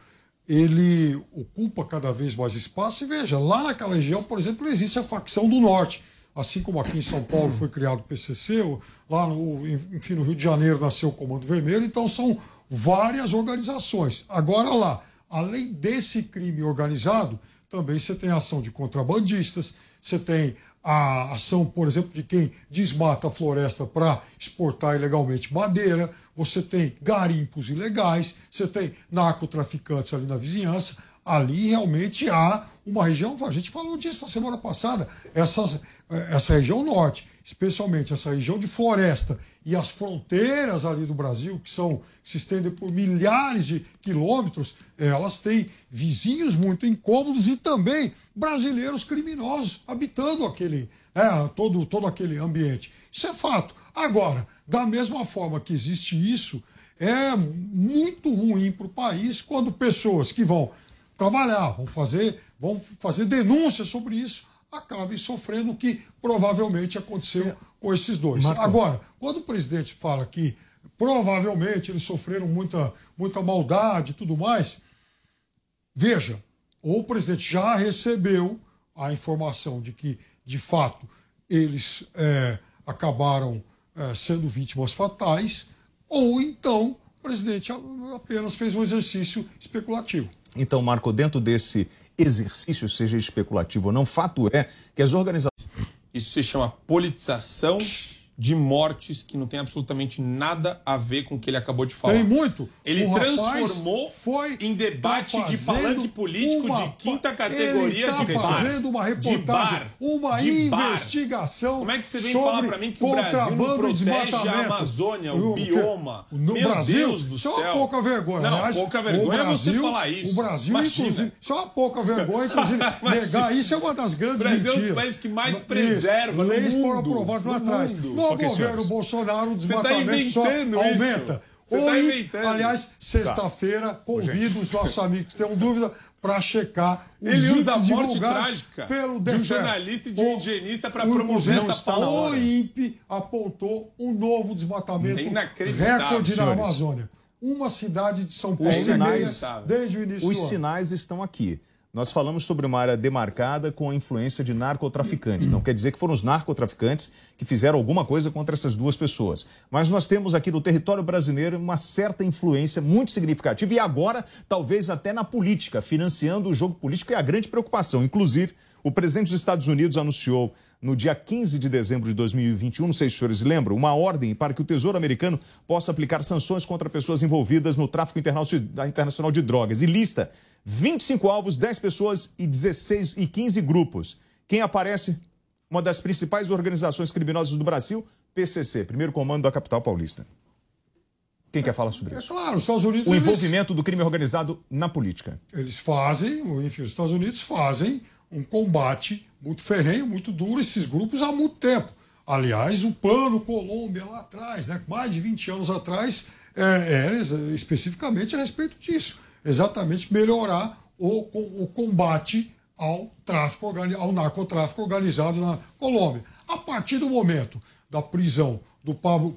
R: ele ocupa cada vez mais espaço. E veja, lá naquela região, por exemplo, existe a facção do norte. Assim como aqui em São Paulo foi criado o PCC, lá no, enfim, no Rio de Janeiro nasceu o Comando Vermelho, então são várias organizações. Agora lá, além desse crime organizado, também você tem a ação de contrabandistas, você tem a ação, por exemplo, de quem desmata a floresta para exportar ilegalmente madeira, você tem garimpos ilegais, você tem narcotraficantes ali na vizinhança. Ali realmente há uma região, a gente falou disso na semana passada, essas, eh, essa região norte, especialmente essa região de floresta e as fronteiras ali do Brasil, que são que se estendem por milhares de quilômetros, eh, elas têm vizinhos muito incômodos e também brasileiros criminosos habitando aquele, né, todo, todo aquele ambiente. Isso é fato. Agora, da mesma forma que existe isso, é muito ruim para o país quando pessoas que vão trabalhar, vão fazer, vão fazer denúncias sobre isso, acabem sofrendo o que provavelmente aconteceu com esses dois.
P: Marco.
R: Agora, quando o presidente fala que provavelmente eles sofreram muita, muita maldade e tudo mais, veja, ou o presidente já recebeu a informação de que, de fato, eles é, acabaram é, sendo vítimas fatais, ou então o presidente apenas fez um exercício especulativo.
P: Então, Marco, dentro desse exercício, seja especulativo ou não, fato é que as organizações.
Q: Isso se chama politização de mortes que não tem absolutamente nada a ver com o que ele acabou de falar.
R: Tem muito.
Q: Ele
R: O
Q: transformou
R: foi
Q: em debate
R: tá
Q: de palanque político
R: uma-
Q: de quinta categoria
R: tá
Q: de bar.
R: fazendo uma reportagem,
Q: bar.
R: uma investigação.
Q: Como é que você vem falar pra mim que o Brasil não protege a? Amazônia, o
R: O
Q: bioma?
R: No
Q: Meu
R: Brasil,
Q: Deus do
R: isso é uma
Q: céu.
R: pouca vergonha.
Q: Não,
R: Aliás,
Q: pouca vergonha é você
R: Brasil-
Q: falar isso.
R: O Brasil,
Q: Imagina.
R: inclusive, isso é uma pouca vergonha, inclusive, negar isso é uma das grandes
Q: O Brasil é um dos
R: mentiras.
Q: países que mais preserva
R: Leis foram aprovadas lá atrás. No
Q: Ok,
R: governo. Bolsonaro, o
Q: tá
R: desmatamento só aumenta.
Q: Você tá inventando.
R: aliás, sexta-feira, convido os nossos amigos que tenham dúvida para checar os
Q: Ele usa a morte trágica
R: pelo
Q: de um jornalista e de um
R: O-
Q: higienista para
R: o-
Q: promover
R: o-
Q: essa pauta.
R: O INPE apontou um novo desmatamento
Q: É
R: recorde na. Amazônia. Uma cidade de São Paulo
P: Os
R: e
P: sinais,
R: desde o início
P: os
R: do ano.
P: sinais estão aqui. Nós falamos sobre uma área demarcada com a influência de narcotraficantes. Não quer dizer que foram os narcotraficantes que fizeram alguma coisa contra essas duas pessoas. Mas nós temos aqui no território brasileiro uma certa influência muito significativa e agora, talvez até na política, financiando o jogo político é a grande preocupação. Inclusive, o presidente dos Estados Unidos anunciou no dia 15 de dezembro de 2021, não sei se os senhores lembram, uma ordem para que o Tesouro Americano possa aplicar sanções contra pessoas envolvidas no tráfico interna- internacional de drogas. E lista 25 alvos, 10 pessoas e 16 e 15 grupos. Quem aparece? Uma das principais organizações criminosas do Brasil, PCC, primeiro comando da capital paulista. Quem quer falar sobre
R: É
P: isso?
R: claro, os Estados Unidos.
P: O
R: eles-
P: envolvimento do crime organizado na política.
R: Eles fazem, enfim, os Estados Unidos fazem um combate muito ferrenho, muito duro, esses grupos há muito tempo. Aliás, o Plano Colômbia lá atrás, né, mais de 20 anos atrás, é, era especificamente a respeito disso. Exatamente melhorar o, o combate ao tráfico ao narcotráfico organizado na Colômbia. A partir do momento da prisão do Pablo,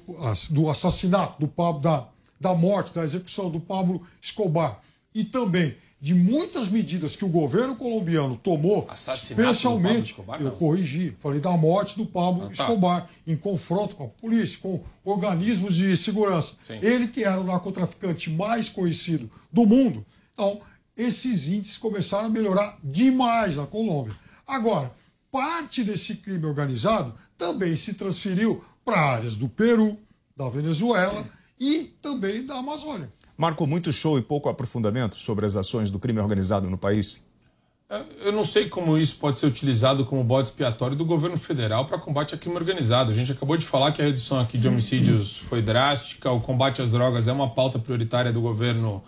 R: do assassinato do Pablo, da, da morte, da execução do Pablo Escobar e também de muitas medidas que o governo colombiano tomou,
Q: Assassinato
R: especialmente,
Q: Escobar,
R: eu corrigi, falei da morte do Pablo
Q: Ah, tá.
R: Escobar, em confronto com a polícia, com organismos de segurança.
Q: Sim.
R: Ele que era o narcotraficante mais conhecido do mundo. Então, esses índices começaram a melhorar demais na Colômbia. Agora, parte desse crime organizado também se transferiu para áreas do Peru, da Venezuela e também da Amazônia.
P: Marco, muito show e pouco aprofundamento sobre as ações do crime organizado no país.
Q: Eu não sei como isso pode ser utilizado como bode expiatório do governo federal para combate a crime organizado. A gente acabou de falar que a redução aqui de homicídios foi drástica, o combate às drogas é uma pauta prioritária do governo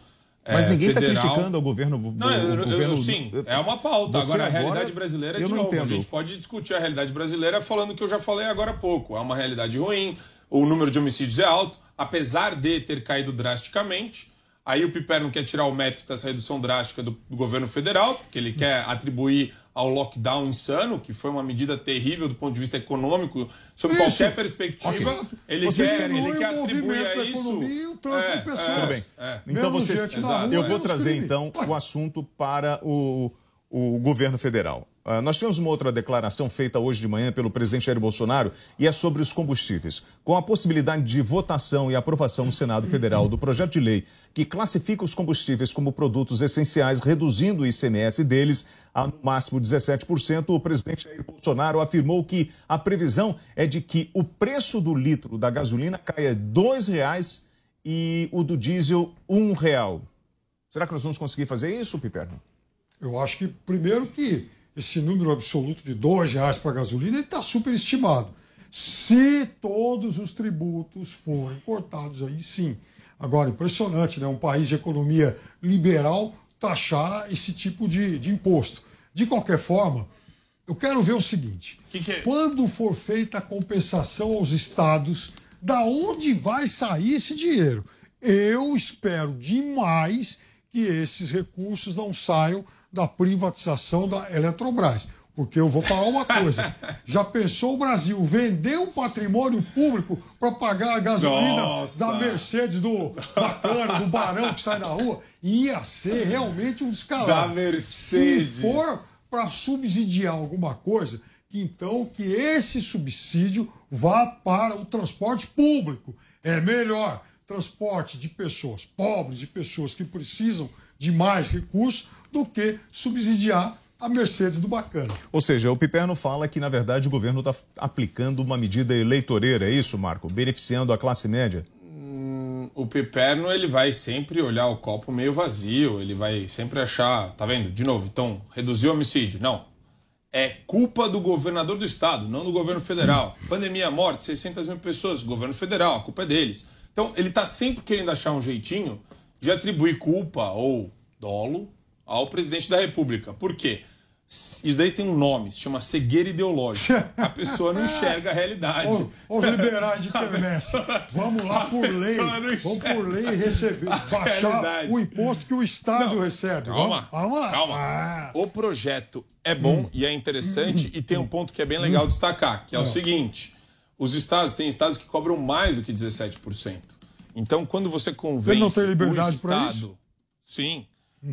P: Mas
Q: é,
P: ninguém está criticando o governo.
Q: Não,
P: o
Q: eu, eu-
P: governo
Q: sim, é uma pauta.
P: Você
Q: Agora, a
P: agora-
Q: realidade brasileira,
P: eu
Q: de
P: não
Q: novo,
P: entendo.
Q: a gente pode discutir a realidade brasileira falando que eu já falei agora há pouco. É uma realidade ruim, o número de homicídios é alto, apesar de ter caído drasticamente. Aí o Piper não quer tirar o mérito dessa redução drástica do, do governo federal, porque ele quer atribuir ao lockdown insano, que foi uma medida terrível do ponto de vista econômico, sob
R: Isso.
Q: qualquer perspectiva.
R: Exato.
Q: Ele
R: Vocês
Q: quer, ele quer
R: o
Q: atribuir
R: movimento
Q: a isso.
R: economia e o tráfico de pessoas.
P: Tudo bem.
Q: é.
P: Então vocês,
R: rua,
P: eu vou trazer
R: crime.
P: então o assunto para o, o governo federal. Ah, nós tivemos uma outra declaração feita hoje de manhã pelo presidente Jair Bolsonaro e é sobre os combustíveis. Com a possibilidade de votação e aprovação no Senado Federal do projeto de lei que classifica os combustíveis como produtos essenciais, reduzindo o ICMS deles a no máximo 17%, o presidente Jair Bolsonaro afirmou que a previsão é de que o preço do litro da gasolina caia R$ 2,00 e o do diesel R$ 1,00. Será que nós vamos conseguir fazer isso, Piperno?
R: Eu acho que, primeiro, que esse número absoluto de dois reais para a gasolina está superestimado. Se todos os tributos forem cortados, aí sim. Agora, impressionante, né? Um país de economia liberal taxar esse tipo de, de imposto. De qualquer forma, eu quero ver o seguinte: quando for feita a compensação aos estados, da onde vai sair esse dinheiro? Eu espero demais que esses recursos não saiam da privatização da Eletrobras. Porque eu vou falar uma coisa: já pensou o Brasil vender um patrimônio público para pagar a gasolina
Q: Nossa.
R: da Mercedes, do bacana, do barão que sai na rua? Ia ser realmente um descalabro.
Q: Da Mercedes.
R: Se for para subsidiar alguma coisa, então que esse subsídio vá para o transporte público. É melhor transporte de pessoas pobres, de pessoas que precisam de mais recursos, do que subsidiar a Mercedes do bacana.
P: Ou seja, o Piperno fala que, na verdade, o governo está aplicando uma medida eleitoreira, é isso, Marco? Beneficiando a classe média?
Q: Hum, o Piperno ele vai sempre olhar o copo meio vazio, ele vai sempre achar, tá vendo? De novo, então, reduziu o homicídio. Não. É culpa do governador do estado, não do governo federal. Pandemia, morte, 600 mil pessoas, governo federal, a culpa é deles. Então, ele está sempre querendo achar um jeitinho de atribuir culpa ou dolo ao presidente da República. Por quê? Isso daí tem um nome, se chama cegueira ideológica. A pessoa não enxerga a realidade.
R: Os liberais de quermesse, vamos lá por lei,
Q: não
R: vamos por lei receber, baixar
Q: realidade.
R: o imposto que o Estado recebe.
Q: Calma,
R: Vamos, lá.
Q: calma.
R: Ah.
Q: O projeto é bom e é interessante e tem um ponto que é bem legal destacar, que é o
R: Ah.
Q: seguinte: os estados têm estados que cobram mais do que 17%. Então, quando você convence
R: não tem liberdade
Q: o estado,
R: isso?
Q: sim.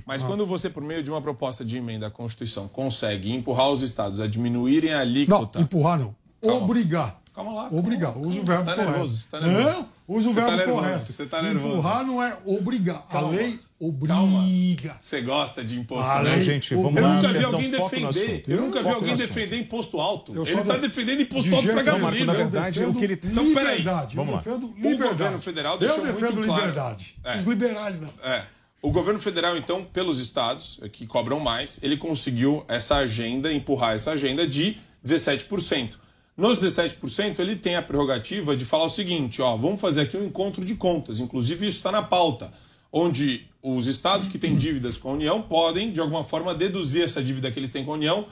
Q: Mas
R: Ah.
Q: quando você, por meio de uma proposta de emenda à Constituição, consegue empurrar os estados a diminuírem a alíquota.
R: Não, empurrar não. Obrigar.
Q: Calma lá.
R: Obrigar. Usa o verbo
Q: Você tá
R: correto.
Q: nervoso, você tá nervoso.
R: Não, usa o
Q: Você tá
R: verbo
Q: nervoso,
R: correto.
Q: você tá nervoso.
R: Empurrar não é obrigar.
Q: Calma.
R: A lei obriga.
Q: Você gosta de imposto,
R: Ah,
Q: né?
R: Gente, vamos
Q: eu
R: lá,
Q: nunca vi alguém defender. Eu nunca vi alguém defender imposto alto.
R: Eu
Q: Ele está
R: de-
Q: defendendo imposto
R: de
Q: alto para
R: nenhum,
Q: gasolina.
P: Marco, na verdade,
R: eu
P: o que ele-
Q: Então, peraí.
R: liberdade.
P: Vamos
R: eu
P: lá.
R: defendo
Q: O governo federal
R: Eu
Q: deixou
R: defendo
Q: muito claro.
R: liberdade.
Q: É.
R: Os liberais não.
Q: É. O governo federal, então, pelos estados que cobram mais, ele conseguiu essa agenda, empurrar essa agenda de 17%. Nos 17%, ele tem a prerrogativa de falar o seguinte: ó, vamos fazer aqui um encontro de contas. Inclusive, isso está na pauta. onde os estados que têm dívidas com a União podem, de alguma forma, deduzir essa dívida que eles têm com a União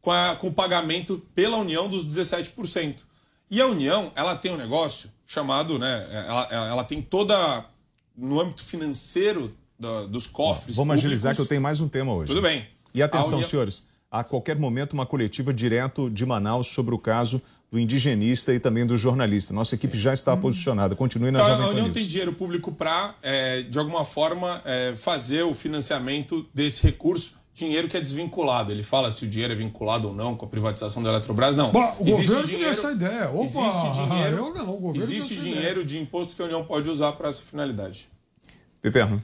Q: com, a- com o pagamento pela União dos 17%. E a União, ela tem um negócio chamado, né, ela, ela tem toda, no âmbito financeiro da- dos cofres
P: Vamos agilizar
Q: públicos-
P: que eu tenho mais um tema hoje.
Q: Tudo bem.
P: E atenção,
Q: União-
P: senhores, a qualquer momento uma coletiva direto de Manaus sobre o caso do indigenista e também do jornalista. Nossa equipe já está posicionada. Continue na
Q: Então,
P: Jovem
Q: a
P: Pan
Q: União
P: News.
Q: tem dinheiro público para, de alguma forma, é, fazer o financiamento desse recurso, dinheiro que é desvinculado. Ele fala se o dinheiro é vinculado ou não com a privatização da Eletrobras. Não.
R: Bom, o governo que deu essa ideia. Opa,
Q: existe dinheiro,
R: eu não, o governo
Q: existe dinheiro de imposto que a União pode usar para essa finalidade.
P: Piperno.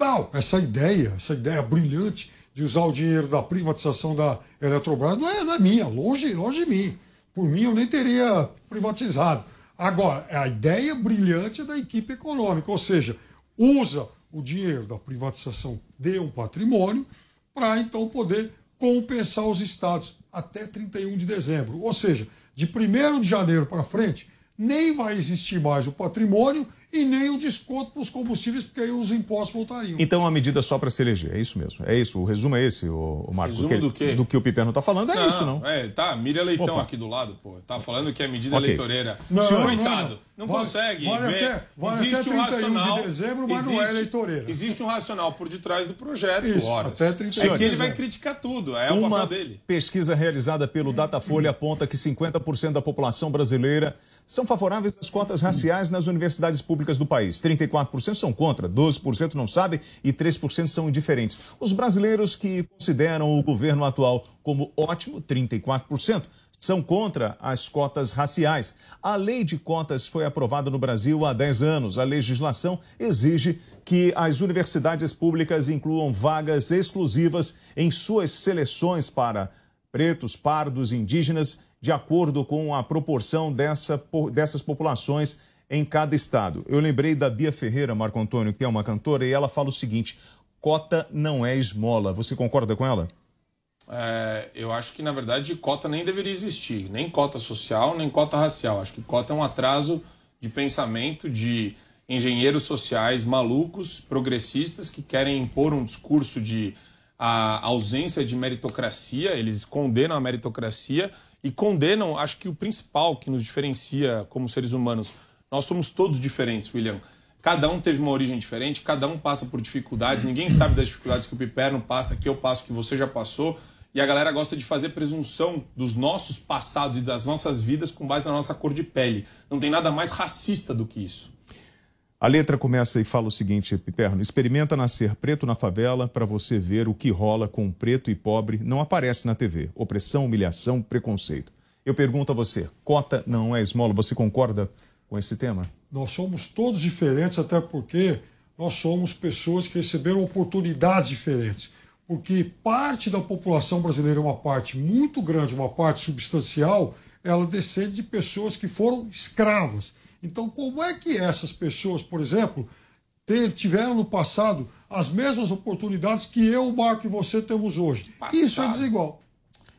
R: Não, essa ideia, essa ideia brilhante de usar o dinheiro da privatização da Eletrobras não é, não é minha, longe, longe de mim. Por mim, eu nem teria privatizado. Agora, a ideia brilhante é da equipe econômica, ou seja, usa o dinheiro da privatização de um patrimônio para então poder compensar os estados até 31 de dezembro. Ou seja, de 1 de janeiro para frente, nem vai existir mais o patrimônio e nem o desconto para os combustíveis, porque aí os impostos voltariam.
P: Então, uma medida só para se eleger. É isso mesmo. É isso. O resumo é esse, o, Marco.
Q: Resumo
P: que
Q: do quê?
P: Do que o Piperno está falando. É isso, não?
Q: É, tá, Miriam Leitão
P: Opa.
Q: aqui do lado, pô. Tá falando que é medida
P: Ok.
Q: eleitoreira.
R: Não,
Q: Senhor,
R: não,
Q: coitado, não,
R: Vale-
Q: consegue
R: vale
Q: ver.
R: até- vale
Q: existe
R: até
Q: um
R: 31 de
Q: racional.
R: dezembro, mas não é eleitoreira.
Q: Existe um racional por detrás do projeto,
R: Isso,
Q: horas.
R: até 31
Q: É que ele vai criticar tudo, é o
P: Uma
Q: papel dele.
P: pesquisa realizada pelo Datafolha aponta que 50% da população brasileira são favoráveis às cotas raciais nas universidades públicas do país. 34% são contra, 12% não sabem e 3% são indiferentes. Os brasileiros que consideram o governo atual como ótimo, 34%, são contra as cotas raciais. A lei de cotas foi aprovada no Brasil há 10 anos. A legislação exige que as universidades públicas incluam vagas exclusivas em suas seleções para pretos, pardos, indígenas, de acordo com a proporção dessa, dessas populações em cada estado. Eu lembrei da Bia Ferreira, Marco Antônio, que é uma cantora, e ela fala o seguinte: cota não é esmola. Você concorda com ela?
Q: É, eu acho que, na verdade, cota nem deveria existir. Nem cota social, nem cota racial. Acho que cota é um atraso de pensamento de engenheiros sociais malucos, progressistas, que querem impor um discurso de a ausência de meritocracia. Eles condenam a meritocracia e condenam, acho que o principal que nos diferencia como seres humanos. Nós somos todos diferentes, William. Cada um teve uma origem diferente, cada um passa por dificuldades, ninguém sabe das dificuldades que o Piperno passa, que eu passo, que você já passou. E a galera gosta de fazer presunção dos nossos passados e das nossas vidas com base na nossa cor de pele. Não tem nada mais racista do que isso.
P: A letra começa e fala o seguinte, Piperno: experimenta nascer preto na favela para você ver o que rola com preto e pobre não aparece na TV. Opressão, humilhação, preconceito. Eu pergunto a você: cota não é esmola? Você concorda com esse tema?
R: Nós somos todos diferentes, até porque nós somos pessoas que receberam oportunidades diferentes. Porque parte da população brasileira, uma parte muito grande, uma parte substancial, ela descende de pessoas que foram escravas. Então, como é que essas pessoas, por exemplo, te- tiveram no passado as mesmas oportunidades que eu, Marco e você temos hoje? Isso é desigual.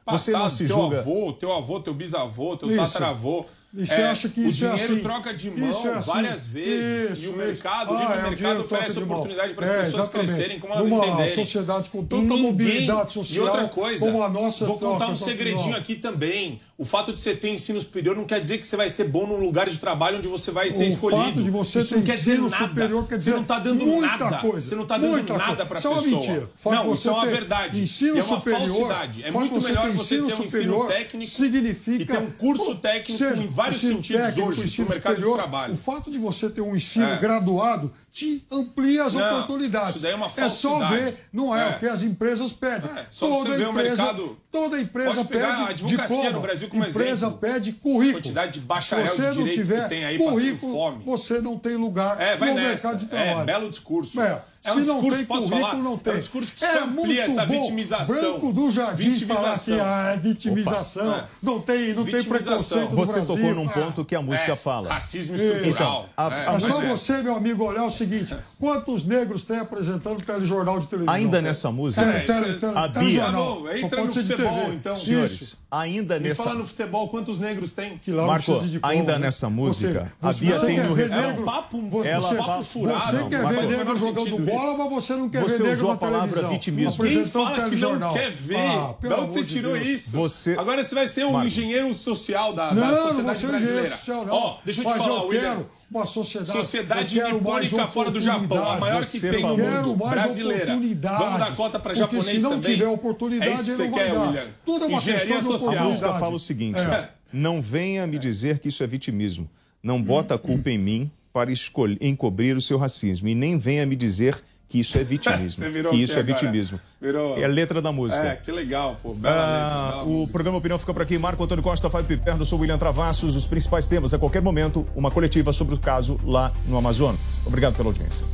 P: Você não
Q: Passado,
P: se
Q: teu
P: julga-
Q: avô, teu avô, teu bisavô, teu
R: Isso.
Q: tataravô.
R: E você acha que
Q: o
R: isso é
Q: dinheiro
R: assim?
Q: troca de mão
R: Isso é assim.
Q: várias vezes.
R: Isso,
Q: e o
R: isso.
Q: mercado, o
R: Ah,
Q: livre
R: é, o
Q: mercado oferece
R: de mão.
Q: oportunidade para as
R: É,
Q: pessoas
R: exatamente.
Q: crescerem como elas
R: Numa
Q: entenderem.
R: sociedade com
Q: E
R: tanta
Q: ninguém-
R: mobilidade social
Q: E outra coisa,
R: como a nossa
Q: vou contar um segredinho aqui também. O fato de você ter ensino superior não quer dizer que você vai ser bom num lugar de trabalho onde você vai ser
R: O
Q: escolhido.
R: fato de você
Q: Isso
R: ter
Q: não quer dizer
R: ensino
Q: nada.
R: superior quer
Q: você não
R: dizer
Q: está dando
R: muita
Q: nada.
R: coisa,
Q: Você não está dando nada para a
R: Isso é uma
Q: pessoa.
R: mentira. O de
Q: Não, isso é uma verdade.
R: ensino
Q: é uma
R: superior,
Q: falsidade. É
R: o
Q: muito
R: de você
Q: melhor você ter um ensino técnico
R: significa
Q: e ter um curso técnico
R: seja,
Q: em vários sentidos
R: técnico,
Q: hoje no mercado de
R: superior,
Q: trabalho.
R: O fato de você ter um ensino
Q: É.
R: graduado te amplia as
Q: Não,
R: oportunidades.
Q: isso daí é uma
R: É só
Q: falsidade.
R: ver, não é,
Q: É.
R: o que as empresas pedem.
Q: só
R: toda
Q: você ver o
R: empresa,
Q: mercado-
R: toda empresa pede
Q: a advocacia
R: diploma.
Q: no Brasil como
R: empresa
Q: exemplo.
R: pede currículo.
Q: Quantidade de bacharel
R: Se você
Q: de
R: não tiver
Q: que tem aí
R: currículo,
Q: fome.
R: você não tem lugar
Q: É,
R: no
Q: nessa.
R: mercado de trabalho.
Q: É, belo discurso.
R: É. Se
Q: um
R: não
Q: discurso,
R: tem
Q: posso
R: currículo,
Q: falar?
R: não tem.
Q: É um discurso que
R: é muito
Q: essa
R: bom.
Q: vitimização.
R: Branco do Jardim falar assim,
Q: Vitimização.
R: ah, é vitimização.
Q: Opa, é.
R: Não tem, não tem preconceito
P: Você
R: Brasil.
P: tocou num
R: Ah.
P: ponto que a música
Q: É,
P: fala.
Q: racismo estrutural.
P: Então, a-
Q: É,
P: a
R: É só você, meu amigo, olhar o seguinte: quantos negros tem apresentando telejornal de televisão?
P: Ainda nessa música,
R: Tele, tele, tele,
P: a Bia-.
Q: Tá
R: Só
Q: entra
R: pode
Q: no
R: ser de
Q: futebol,
R: TV.
Q: então.
P: Senhores,
R: Isso.
P: ainda
Q: Me
P: nessa.
Q: fala no futebol quantos negros tem?
R: Que lá não
P: Marco,
R: precisa de diploma,
P: ainda
R: né?
P: nessa música, a Bia tem no refrão.
R: negro,
Q: papo-
R: você,
P: ela
R: você,
P: fala-
R: você
Q: Não,
R: quer
Q: não
R: ver negro jogando
Q: sentido
R: bola, mas você não quer
P: Você
R: ver negro
P: usou
R: na
P: a palavra
R: televisão.
P: vitimismo.
Q: Quem fala que não quer ver?
R: Ah, pelo
Q: da onde você
R: amor de
Q: tirou
R: Deus.
Q: isso?
P: Você-
Q: Agora você vai ser o
P: Marco.
Q: engenheiro social da,
R: Não,
Q: da
R: não vou
Q: sociedade
R: ser
Q: brasileira.
R: social, não.
Q: Ó, deixa eu te
R: Mas
Q: falar,
R: eu
Q: William.
R: quero uma sociedade.
Q: Sociedade nipônica fora do Japão, a maior que tem no mundo. Brasileira. Vamos dar cota para japonês
R: se não
Q: também.
R: tiver oportunidade,
Q: é isso que você
R: não vai
Q: quer,
R: dar.
Q: William.
R: Tudo é uma
Q: Engenharia
R: de
P: A
Q: social.
P: música fala o seguinte:
R: É.
P: não venha me dizer que isso é vitimismo. Não bota a culpa em mim para escolher, encobrir o seu racismo. E nem venha me dizer que isso é vitimismo.
Q: Você virou
P: que isso é
Q: agora?
P: vitimismo.
Q: Virou-
P: É a letra da música.
Q: É, que legal, pô. Bela
P: Ah,
Q: letra, bela
P: o
Q: música.
P: programa Opinião fica por aqui. Marco Antônio Costa, Fábio Piperno, sou William Travassos. Os principais temas a qualquer momento, uma coletiva sobre o caso lá no Amazonas. Obrigado pela audiência.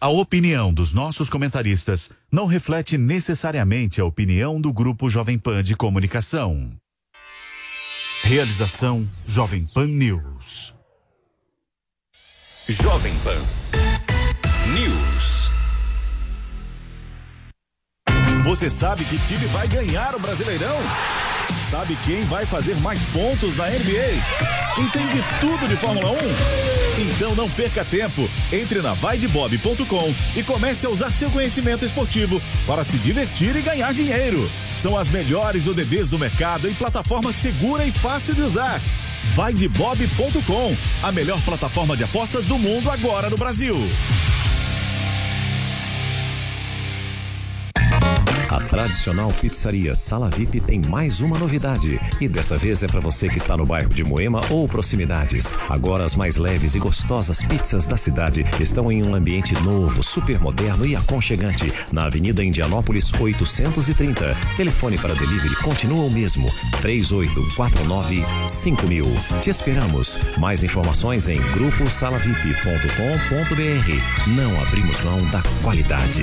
K: A opinião dos nossos comentaristas não reflete necessariamente a opinião do Grupo Jovem Pan de Comunicação. Realização Jovem Pan News.
S: Jovem Pan News.
T: Você sabe que time vai ganhar o Brasileirão? Sabe quem vai fazer mais pontos na NBA? Entende tudo de Fórmula 1? Então não perca tempo. Entre na vaidebob.com e comece a usar seu conhecimento esportivo para se divertir e ganhar dinheiro. São as melhores ODBs do mercado em plataforma segura e fácil de usar. Vaidebob.com, a melhor plataforma de apostas do mundo agora no Brasil.
U: A tradicional pizzaria Sala VIP tem mais uma novidade. E dessa vez é para você que está no bairro de Moema ou proximidades. Agora as mais leves e gostosas pizzas da cidade estão em um ambiente novo, super moderno e aconchegante. Na Avenida Indianópolis 830. Telefone para delivery continua o mesmo. 3849 5000. Te esperamos. Mais informações em gruposalavip.com.br. Não abrimos mão da qualidade.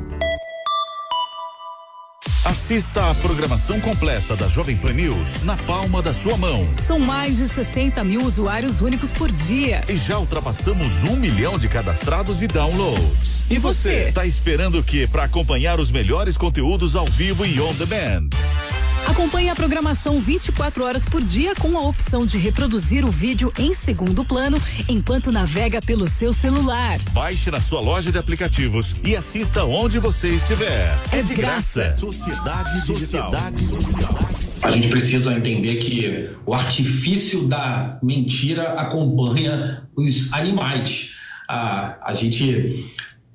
K: Assista a programação completa da Jovem Pan News na palma da sua mão.
V: São mais de 60 mil usuários únicos por dia.
K: E já ultrapassamos um milhão de cadastrados e downloads.
V: E você?
K: Tá esperando o que para acompanhar os melhores conteúdos ao vivo e on demand?
V: Acompanhe a programação 24 horas por dia com a opção de reproduzir o vídeo em segundo plano enquanto navega pelo seu celular.
K: Baixe na sua loja de aplicativos e assista onde você estiver. É de graça. Sociedade Sociedade Social.
H: A gente precisa entender que o artifício da mentira acompanha os animais. A, a gente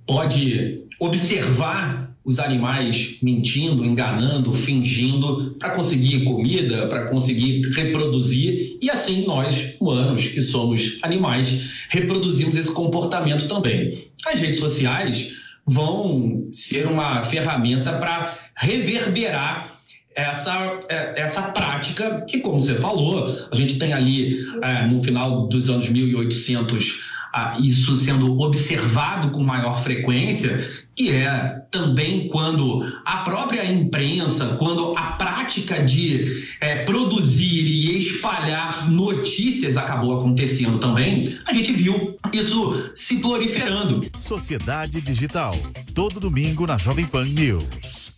H: pode observar os animais mentindo, enganando, fingindo para conseguir comida, para conseguir reproduzir e assim nós, humanos, que somos animais, reproduzimos esse comportamento também. As redes sociais vão ser uma ferramenta para reverberar essa, essa prática que, como você falou, a gente tem ali é, no final dos anos 1800 ah, isso sendo observado com maior frequência, que é também quando a própria imprensa, quando a prática de é, produzir e espalhar notícias acabou acontecendo também, a gente viu isso se proliferando.
K: Sociedade Digital, todo domingo na Jovem Pan News.